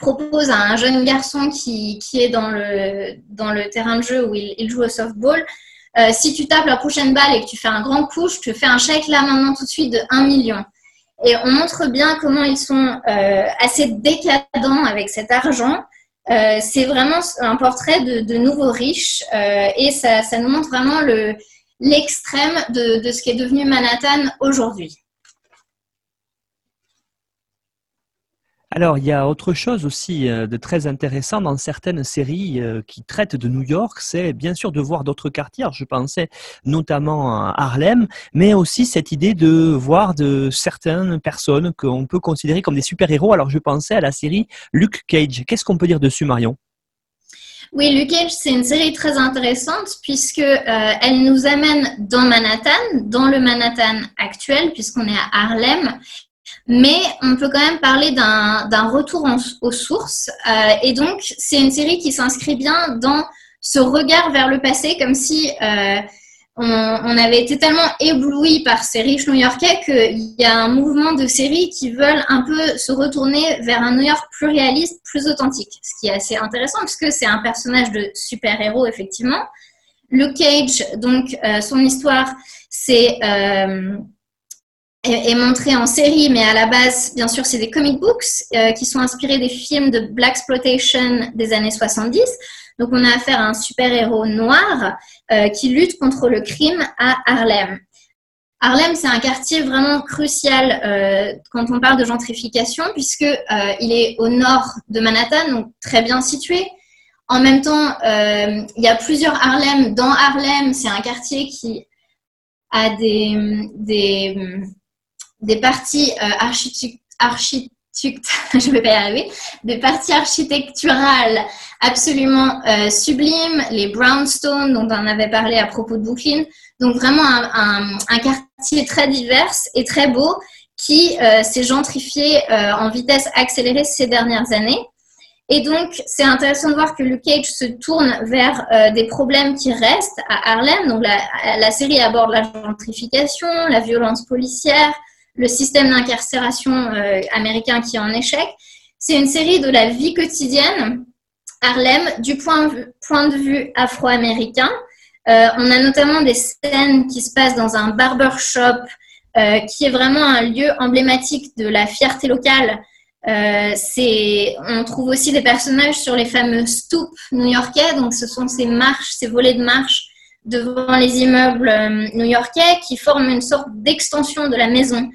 B: propose à un jeune garçon qui, est dans le, dans le terrain de jeu où il, joue au softball, si tu tapes la prochaine balle et que tu fais un grand coup, je te fais un chèque là maintenant tout de suite de 1 million. Et on montre bien comment ils sont assez décadents avec cet argent euh, c'est vraiment un portrait de, nouveaux riches euh, et ça, nous montre vraiment l'extrême de, ce qui est devenu Manhattan aujourd'hui.
A: Alors, il y a autre chose aussi euh, de très intéressant dans certaines séries euh, qui traitent de New York, c'est bien sûr de voir d'autres quartiers. je pensais notamment à Harlem, mais aussi cette idée de voir de certaines personnes qu'on peut considérer comme des super-héros. Alors, je pensais à la série Luke Cage. Qu'est-ce qu'on peut dire dessus, Marion?
B: Oui, Luke Cage, c'est une série très intéressante puisque euh, nous amène dans Manhattan, dans le Manhattan actuel, puisqu'on est à Harlem, mais on peut quand même parler d'un retour aux sources. Euh, et donc, c'est une série qui s'inscrit bien dans ce regard vers le passé, comme si euh, on, avait été tellement ébloui par ces riches new-yorkais qu'il y a un mouvement de séries qui veulent un peu se retourner vers un New York plus réaliste, plus authentique. Ce qui est assez intéressant, puisque c'est un personnage de super-héros, effectivement. Luke Cage, donc, euh, son histoire, c'est est, montré en série, mais à la base, bien sûr, c'est des comic books euh, qui sont inspirés des films de Black Exploitation des années 70. Donc, on a affaire à un super-héros noir euh, qui lutte contre le crime à Harlem. Harlem, c'est un quartier vraiment crucial euh, quand on parle de gentrification, puisque il est au nord de Manhattan, donc très bien situé. En même temps, il y a plusieurs Harlem. Dans Harlem, c'est un quartier qui a des, des des parties euh, architecturales absolument euh, sublimes, les brownstones dont on avait parlé à propos de Brooklyn. Donc vraiment un, quartier très divers et très beau qui euh, s'est gentrifié en vitesse accélérée ces dernières années. Et donc, c'est intéressant de voir que Luke Cage se tourne vers des problèmes qui restent à Harlem. Donc, la série aborde la gentrification, la violence policière, le système d'incarcération euh, américain qui est en échec. C'est une série de la vie quotidienne, Harlem, du point, de vue afro-américain. Euh, on a notamment des scènes qui se passent dans un barbershop, euh, qui est vraiment un lieu emblématique de la fierté locale. on trouve aussi des personnages sur les fameux stoops new-yorkais, donc ce sont ces marches, ces volets de marche devant les immeubles new-yorkais qui forment une sorte d'extension de la maison.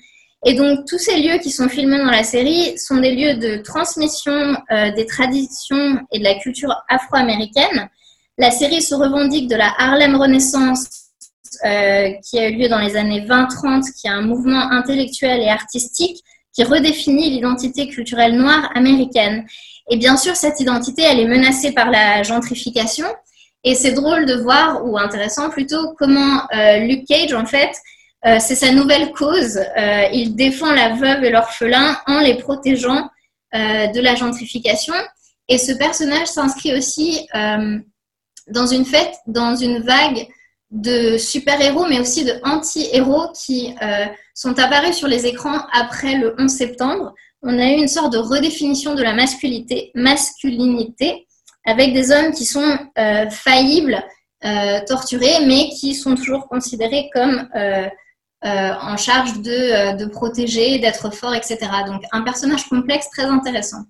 B: Et donc, tous ces lieux qui sont filmés dans la série sont des lieux de transmission euh, des traditions et de la culture afro-américaine. La série se revendique de la Harlem Renaissance euh, qui a eu lieu dans les années 20-30, qui est un mouvement intellectuel et artistique qui redéfinit l'identité culturelle noire américaine. Et bien sûr, cette identité, elle est menacée par la gentrification. Et c'est drôle de voir, ou intéressant plutôt, comment euh, Luke Cage, en fait, euh, c'est sa nouvelle cause. Euh, il défend la veuve et l'orphelin en les protégeant de la gentrification. Et ce personnage s'inscrit aussi dans une fête, dans une vague de super-héros, mais aussi de anti-héros qui sont apparus sur les écrans après le 11 septembre. On a eu une sorte de redéfinition de la masculinité, masculinité avec des hommes qui sont faillibles, torturés, mais qui sont toujours considérés comme euh, en charge de, euh, de protéger, d'être fort, etc. Donc un personnage complexe très intéressant.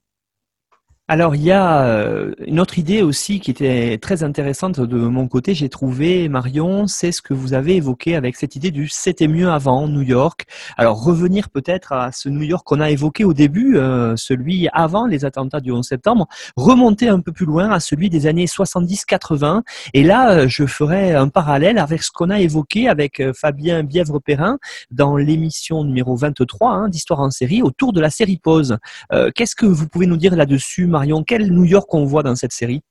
A: Alors, il y a euh, une autre idée aussi qui était très intéressante de mon côté, j'ai trouvé, Marion, c'est ce que vous avez évoqué avec cette idée du c'était mieux avant New York. Alors, revenir peut-être à ce New York qu'on a évoqué au début, euh, celui avant les attentats du 11 septembre, remonter un peu plus loin à celui des années 70-80. Et là, euh, je ferai un parallèle avec ce qu'on a évoqué avec Fabien Bièvre-Perrin dans l'émission numéro 23 hein, d'Histoire en série autour de la série Pause. Qu'est-ce que vous pouvez nous dire là-dessus, Marion, quel New York on voit dans cette série?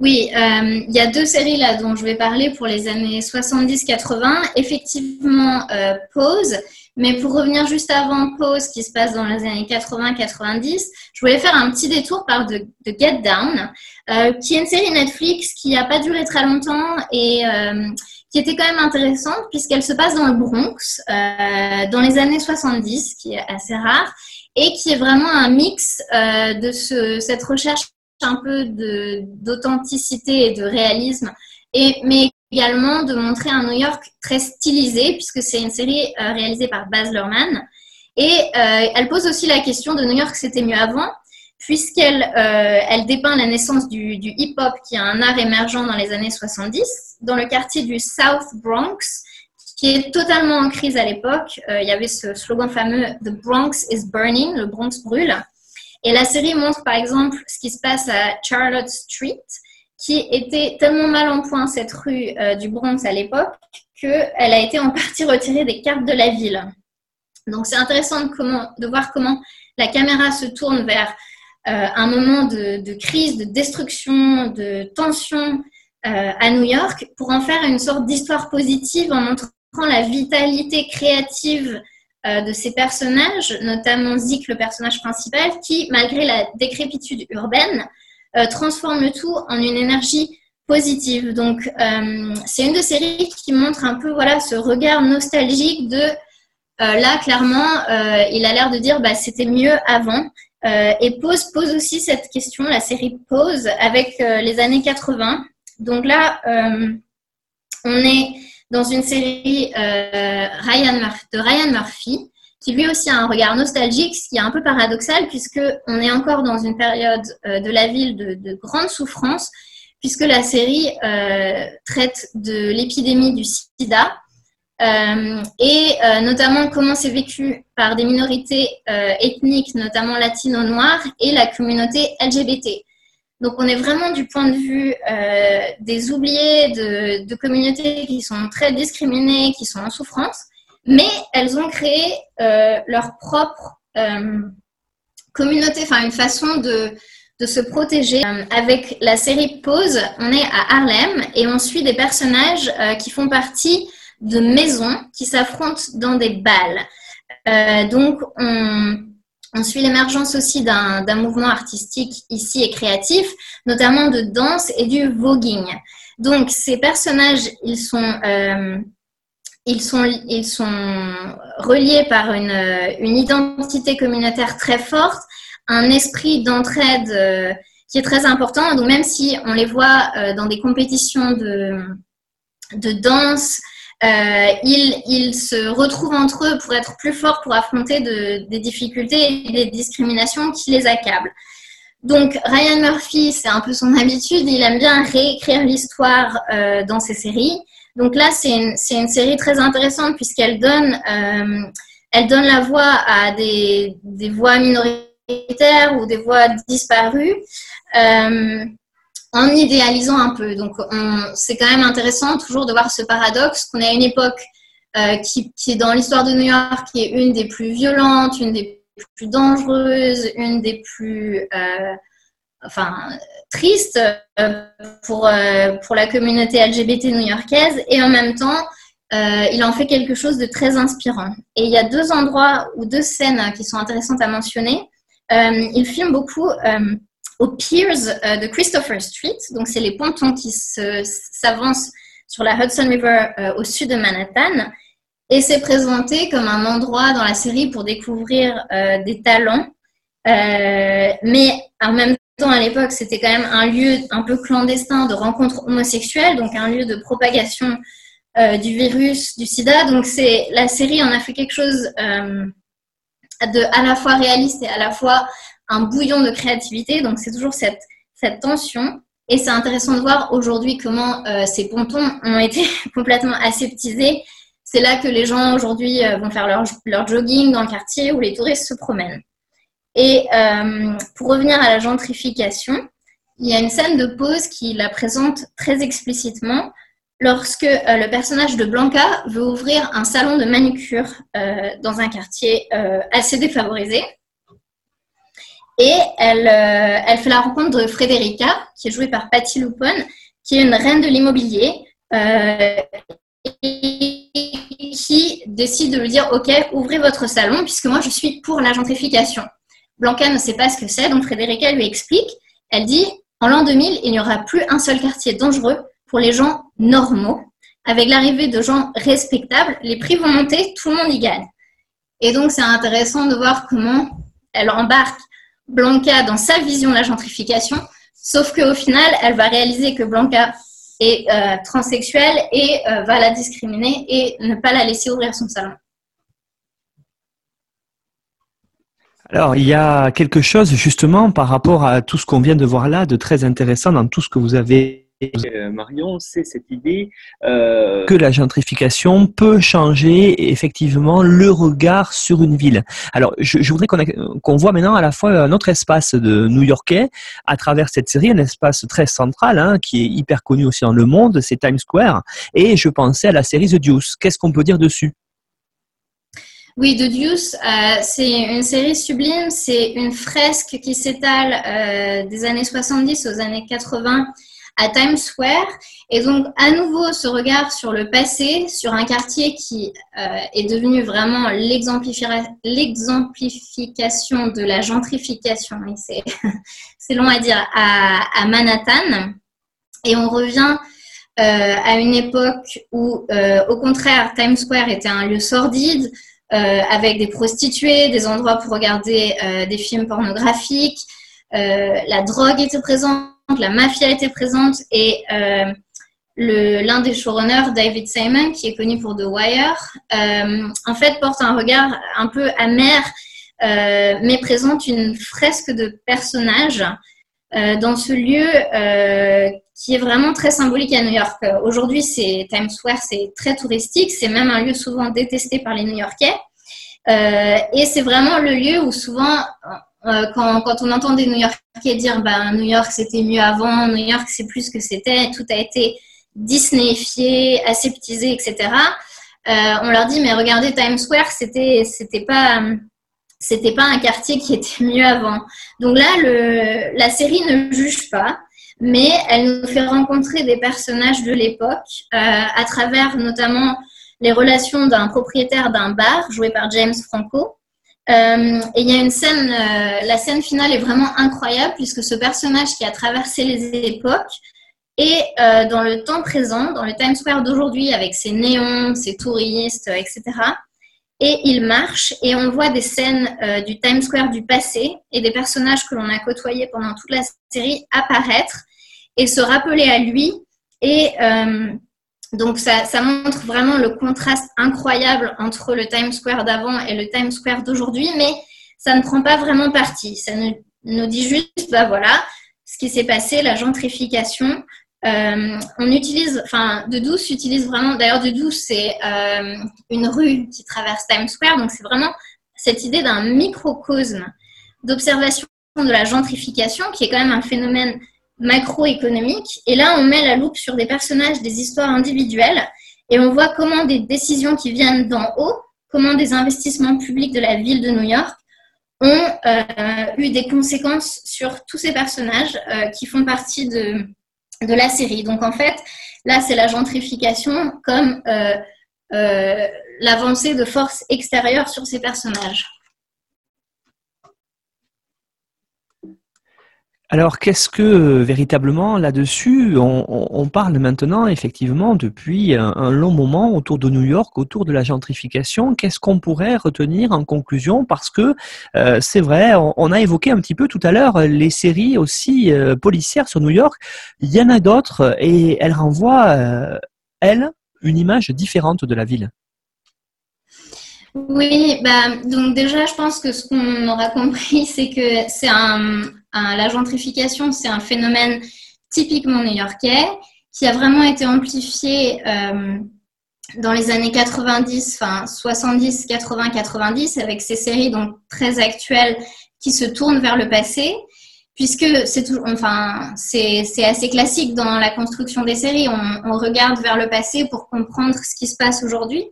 B: Oui, il y a deux séries là dont je vais parler pour les années 70-80. Effectivement, Pause, mais pour revenir juste avant Pause, qui se passe dans les années 80-90, je voulais faire un petit détour par de, Get Down, euh, qui est une série Netflix qui n'a pas duré très longtemps et euh, qui était quand même intéressante puisqu'elle se passe dans le Bronx euh, dans les années 70, qui est assez rare, et qui est vraiment un mix de ce, cette recherche un peu d'authenticité et de réalisme, mais également de montrer un New York très stylisé, puisque c'est une série euh, réalisée par Baz Luhrmann. Et euh, elle pose aussi la question de New York, c'était mieux avant, puisqu'elle euh, elle dépeint la naissance du, hip-hop, qui est un art émergent dans les années 70, dans le quartier du South Bronx, qui est totalement en crise à l'époque. il y avait ce slogan fameux The Bronx is burning, le Bronx brûle. Et la série montre par exemple ce qui se passe à Charlotte Street, qui était tellement mal en point, cette rue euh, du Bronx à l'époque, qu'elle a été en partie retirée des cartes de la ville. Donc c'est intéressant de, voir comment la caméra se tourne vers euh, un moment de, crise, de destruction, de tension euh, à New York pour en faire une sorte d'histoire positive en montrant la vitalité créative de ces personnages, notamment Zik, le personnage principal, qui, malgré la décrépitude urbaine, euh, transforme tout en une énergie positive. Donc, euh, c'est une de ces séries qui montre un peu voilà, ce regard nostalgique de euh, là, clairement, il a l'air de dire bah, c'était mieux avant. et Pose pose aussi cette question, la série Pose, avec les années 80. Donc là, on est dans une série Ryan de Ryan Murphy, qui lui aussi a un regard nostalgique, ce qui est un peu paradoxal puisque on est encore dans une période euh, de la ville de, grande souffrance, puisque la série euh, traite de l'épidémie du sida euh, et notamment comment c'est vécu par des minorités ethniques, notamment latino-noires, et la communauté LGBT. Donc on est vraiment du point de vue des oubliés, de, communautés qui sont très discriminées, qui sont en souffrance mais elles ont créé euh, leur propre euh, communauté, enfin une façon de, se protéger. Euh, avec la série Pause, on est à Harlem et on suit des personnages qui font partie de maisons qui s'affrontent dans des balles. donc, on, on suit l'émergence aussi d'un mouvement artistique ici et créatif, notamment de danse et du voguing. Donc, ces personnages, ils sont ils sont, ils sont reliés par une, une, identité communautaire très forte, un esprit d'entraide euh, qui est très important. Donc même si on les voit euh, dans des compétitions de, de danse, euh, ils, se retrouvent entre eux pour être plus forts, pour affronter de, des difficultés et des discriminations qui les accablent. Donc Ryan Murphy, c'est un peu son habitude, il aime bien réécrire l'histoire euh, dans ses séries. Donc là, c'est une, série très intéressante puisqu'elle donne, euh, elle donne la voix à des, voix minoritaires ou des voix disparues en idéalisant un peu. Donc c'est quand même intéressant toujours de voir ce paradoxe qu'on est à une époque euh, qui, qui, dans l'histoire de New York, qui est une des plus violentes, une des plus dangereuses, une des plus... Euh, enfin, triste euh, pour, pour la communauté LGBT new-yorkaise et en même temps, il en fait quelque chose de très inspirant. Et il y a deux endroits ou deux scènes qui sont intéressantes à mentionner. il filme beaucoup au Piers de Christopher Street, donc c'est les pontons qui s'avancent sur la Hudson River au sud de Manhattan. Et c'est présenté comme un endroit dans la série pour découvrir des talents, mais en même à l'époque, c'était quand même un lieu un peu clandestin de rencontres homosexuelles, donc un lieu de propagation euh, du virus du sida. Donc c'est la série en a fait quelque chose euh, de à la fois réaliste et à la fois un bouillon de créativité. Donc c'est toujours cette, tension. Et c'est intéressant de voir aujourd'hui comment euh, ces pontons ont été complètement aseptisés. C'est là que les gens aujourd'hui vont faire leur, jogging dans le quartier où les touristes se promènent. Et euh, pour revenir à la gentrification, il y a une scène de pause qui la présente très explicitement lorsque euh, le personnage de Blanca veut ouvrir un salon de manucure euh, dans un quartier assez défavorisé. Et elle, elle fait la rencontre de Frédérica, qui est jouée par Patty Lupone, qui est une reine de l'immobilier. qui décide de lui dire Ok, ouvrez votre salon, puisque moi je suis pour la gentrification. Blanca ne sait pas ce que c'est, donc Frédérica lui explique. Elle dit En l'an 2000, il n'y aura plus un seul quartier dangereux pour les gens normaux. Avec l'arrivée de gens respectables, les prix vont monter, tout le monde y gagne. Et donc, c'est intéressant de voir comment elle embarque Blanca dans sa vision de la gentrification, sauf qu'au final, elle va réaliser que Blanca est euh, transsexuelle et euh, va la discriminer et ne pas la laisser ouvrir son salon.
A: Alors, il y a quelque chose justement par rapport à tout ce qu'on vient de voir là de très intéressant dans tout ce que vous avez Marion, c'est cette idée euh, que la gentrification peut changer effectivement le regard sur une ville. Alors, je, voudrais qu'on voit maintenant à la fois un autre espace de New-Yorkais à travers cette série, un espace très central hein, qui est hyper connu aussi dans le monde, c'est Times Square. Et je pensais à la série The Deuce. Qu'est-ce qu'on peut dire dessus?
B: Oui, The Deuce, euh, c'est une série sublime. C'est une fresque qui s'étale euh, des années 70 aux années 80 à Times Square. Et donc, à nouveau, ce regard sur le passé, sur un quartier qui euh, est devenu vraiment l'exemplification de la gentrification, c'est long à dire, à, Manhattan. Et on revient à une époque où, au contraire, Times Square était un lieu sordide, euh, avec des prostituées, des endroits pour regarder euh, des films pornographiques. Euh, la drogue était présente, la mafia était présente et l'un des showrunners, David Simon, qui est connu pour The Wire, en fait porte un regard un peu amer, mais présente une fresque de personnages dans ce lieu qui est vraiment très symbolique à New York. Aujourd'hui, c'est Times Square, c'est très touristique, c'est même un lieu souvent détesté par les New-Yorkais. Euh, et c'est vraiment le lieu où souvent, euh, quand, on entend des New-Yorkais dire ben, New York c'était mieux avant, New York c'est plus ce que c'était, tout a été Disneyifié, aseptisé, etc. Euh, on leur dit mais regardez Times Square, c'était c'était pas un quartier qui était mieux avant. Donc là, la série ne juge pas mais elle nous fait rencontrer des personnages de l'époque euh, à travers notamment les relations d'un propriétaire d'un bar joué par James Franco. Euh, et il y a une scène, euh, la scène finale est vraiment incroyable puisque ce personnage qui a traversé les époques est dans le temps présent, dans le Times Square d'aujourd'hui avec ses néons, ses touristes, etc. Et il marche et on voit des scènes du Times Square du passé et des personnages que l'on a côtoyés pendant toute la série apparaître et se rappeler à lui. Et euh, donc, ça, montre vraiment le contraste incroyable entre le Times Square d'avant et le Times Square d'aujourd'hui, mais ça ne prend pas vraiment parti. Ça nous, nous dit juste, bah voilà, ce qui s'est passé, la gentrification. Euh, on utilise, enfin, De Douce utilise vraiment, d'ailleurs, De Douce, c'est euh, une rue qui traverse Times Square, donc c'est vraiment cette idée d'un microcosme d'observation de la gentrification, qui est quand même un phénomène macroéconomique. Et là, on met la loupe sur des personnages, des histoires individuelles, et on voit comment des décisions qui viennent d'en haut, comment des investissements publics de la ville de New York ont euh, eu des conséquences sur tous ces personnages euh, qui font partie de, de la série. Donc en fait, là, c'est la gentrification comme euh, l'avancée de forces extérieures sur ces personnages.
A: Alors, qu'est-ce que euh, véritablement là-dessus, on, parle maintenant effectivement depuis un, long moment autour de New York, autour de la gentrification? Qu'est-ce qu'on pourrait retenir en conclusion? Parce que euh, c'est vrai, on, a évoqué un petit peu tout à l'heure les séries aussi euh, policières sur New York. Il y en a d'autres et elles renvoient, elles, une image différente de la ville.
B: Oui, bah, donc déjà, je pense que ce qu'on aura compris, c'est que c'est un, la gentrification, c'est un phénomène typiquement new-yorkais qui a vraiment été amplifié euh, dans les années 90, enfin 70, 80, 90, avec ces séries donc très actuelles qui se tournent vers le passé, puisque c'est enfin assez classique dans la construction des séries. On, regarde vers le passé pour comprendre ce qui se passe aujourd'hui.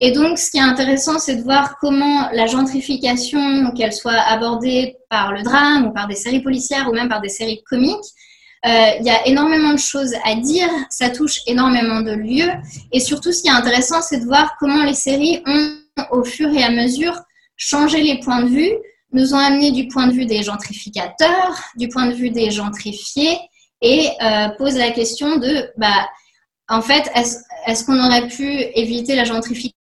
B: Et donc, ce qui est intéressant, c'est de voir comment la gentrification, qu'elle soit abordée par le drame ou par des séries policières ou même par des séries comiques, euh, il y a énormément de choses à dire, ça touche énormément de lieux. Et surtout, ce qui est intéressant, c'est de voir comment les séries ont, au fur et à mesure, changé les points de vue, nous ont amené du point de vue des gentrificateurs, du point de vue des gentrifiés, et euh, posent la question de, bah, en fait, est-ce qu'on aurait pu éviter la gentrification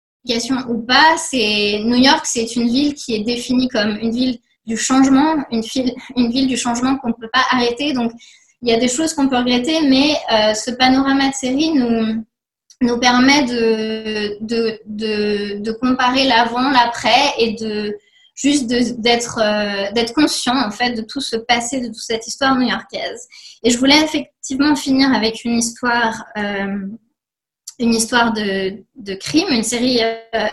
B: ou pas, c'est New York, c'est une ville qui est définie comme une ville du changement, une ville, du changement qu'on ne peut pas arrêter. Donc, il y a des choses qu'on peut regretter, mais euh, ce panorama de série nous, permet de, comparer l'avant, l'après et de juste d'être euh, d'être conscient en fait de tout ce passé, de toute cette histoire new-yorkaise. Et je voulais effectivement finir avec une histoire euh, une histoire de, crime, une série euh,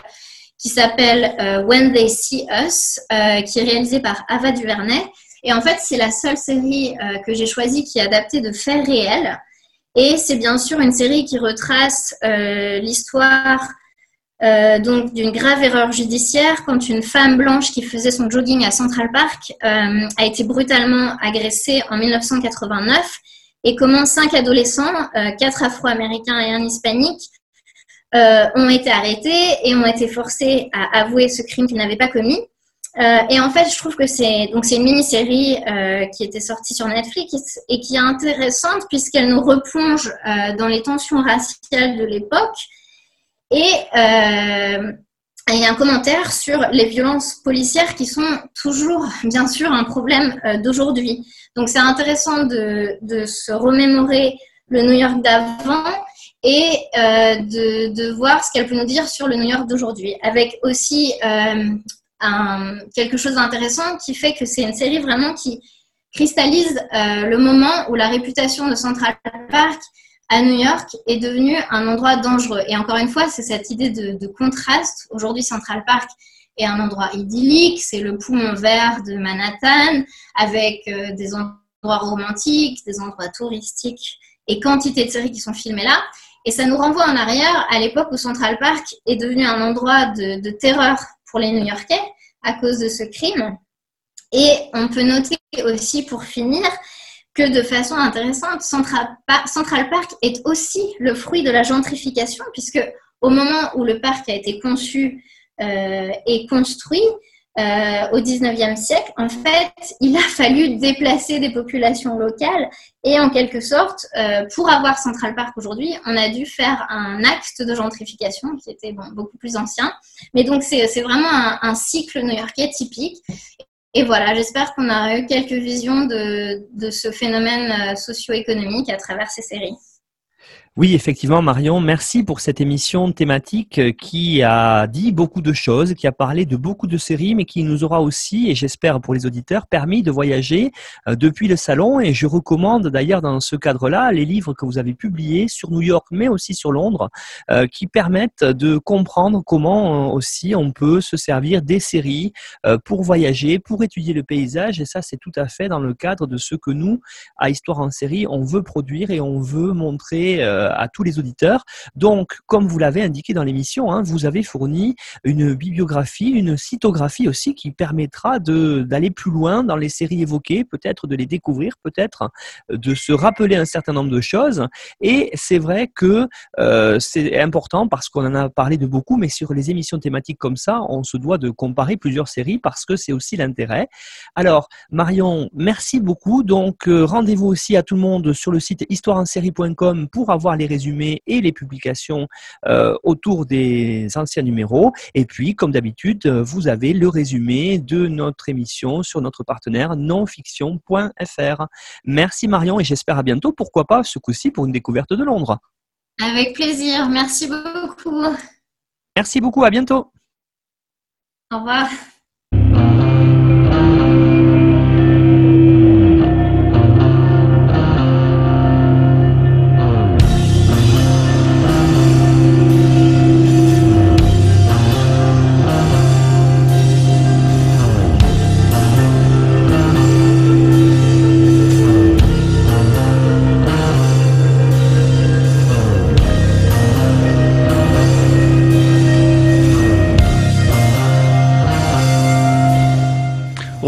B: qui s'appelle euh, When They See Us, euh, qui est réalisée par Ava DuVernay. Et en fait, c'est la seule série que j'ai choisie qui est adaptée de faits réels. Et c'est bien sûr une série qui retrace l'histoire donc d'une grave erreur judiciaire quand une femme blanche qui faisait son jogging à Central Park a été brutalement agressée en 1989 et comment cinq adolescents, euh, quatre afro-américains et un hispanique, euh, ont été arrêtés et ont été forcés à avouer ce crime qu'ils n'avaient pas commis. Euh, et en fait, je trouve que c'est donc c'est une mini-série qui était sortie sur Netflix et qui est intéressante puisqu'elle nous replonge dans les tensions raciales de l'époque et a un commentaire sur les violences policières qui sont toujours, bien sûr, un problème d'aujourd'hui. Donc c'est intéressant de, se remémorer le New York d'avant et euh, de, voir ce qu'elle peut nous dire sur le New York d'aujourd'hui, avec aussi euh, quelque chose d'intéressant qui fait que c'est une série vraiment qui cristallise euh, le moment où la réputation de Central Park à New York est devenue un endroit dangereux. Et encore une fois, c'est cette idée de contraste. Aujourd'hui, Central Park est un endroit idyllique, c'est le poumon vert de Manhattan, avec euh, des endroits romantiques, des endroits touristiques et quantité de séries qui sont filmées là. Et ça nous renvoie en arrière à l'époque où Central Park est devenu un endroit de, terreur pour les New-Yorkais à cause de ce crime. Et on peut noter aussi, pour finir, de façon intéressante, Central, Park est aussi le fruit de la gentrification, puisque au moment où le parc a été conçu euh, est construit euh, au 19e siècle, en fait, il a fallu déplacer des populations locales et en quelque sorte, euh, pour avoir Central Park aujourd'hui, on a dû faire un acte de gentrification qui était beaucoup plus ancien. Mais donc, c'est vraiment un, un cycle new-yorkais typique. Et voilà, j'espère qu'on a eu quelques visions de, de ce phénomène socio-économique à travers ces séries.
A: Oui, effectivement, Marion, merci pour cette émission thématique euh, qui a dit beaucoup de choses, qui a parlé de beaucoup de séries, mais qui nous aura aussi, et j'espère pour les auditeurs, permis de voyager euh, depuis le salon. Et je recommande d'ailleurs dans ce cadre-là les livres que vous avez publiés sur New York, mais aussi sur Londres, euh, qui permettent de comprendre comment aussi on peut se servir des séries pour voyager, pour étudier le paysage. Et ça, c'est tout à fait dans le cadre de ce que nous, à Histoire en série, on veut produire et on veut montrer à tous les auditeurs. Donc, comme vous l'avez indiqué dans l'émission, hein, vous avez fourni une bibliographie, une cytographie aussi qui permettra d'aller plus loin dans les séries évoquées, peut-être de les découvrir, peut-être de se rappeler un certain nombre de choses. Et c'est vrai que euh, c'est important parce qu'on en a parlé de beaucoup, mais sur les émissions thématiques comme ça, on se doit de comparer plusieurs séries parce que c'est aussi l'intérêt. Alors, Marion, merci beaucoup. Donc, euh, rendez-vous aussi à tout le monde sur le site histoireensérie.com pour avoir les résumés et les publications euh, autour des anciens numéros. Et puis, comme d'habitude, euh, vous avez le résumé de notre émission sur notre partenaire nonfiction.fr. Merci Marion et j'espère à bientôt. Pourquoi pas ce coup-ci pour une découverte de Londres.
B: Avec plaisir. Merci beaucoup.
A: Merci beaucoup. À bientôt.
B: Au revoir.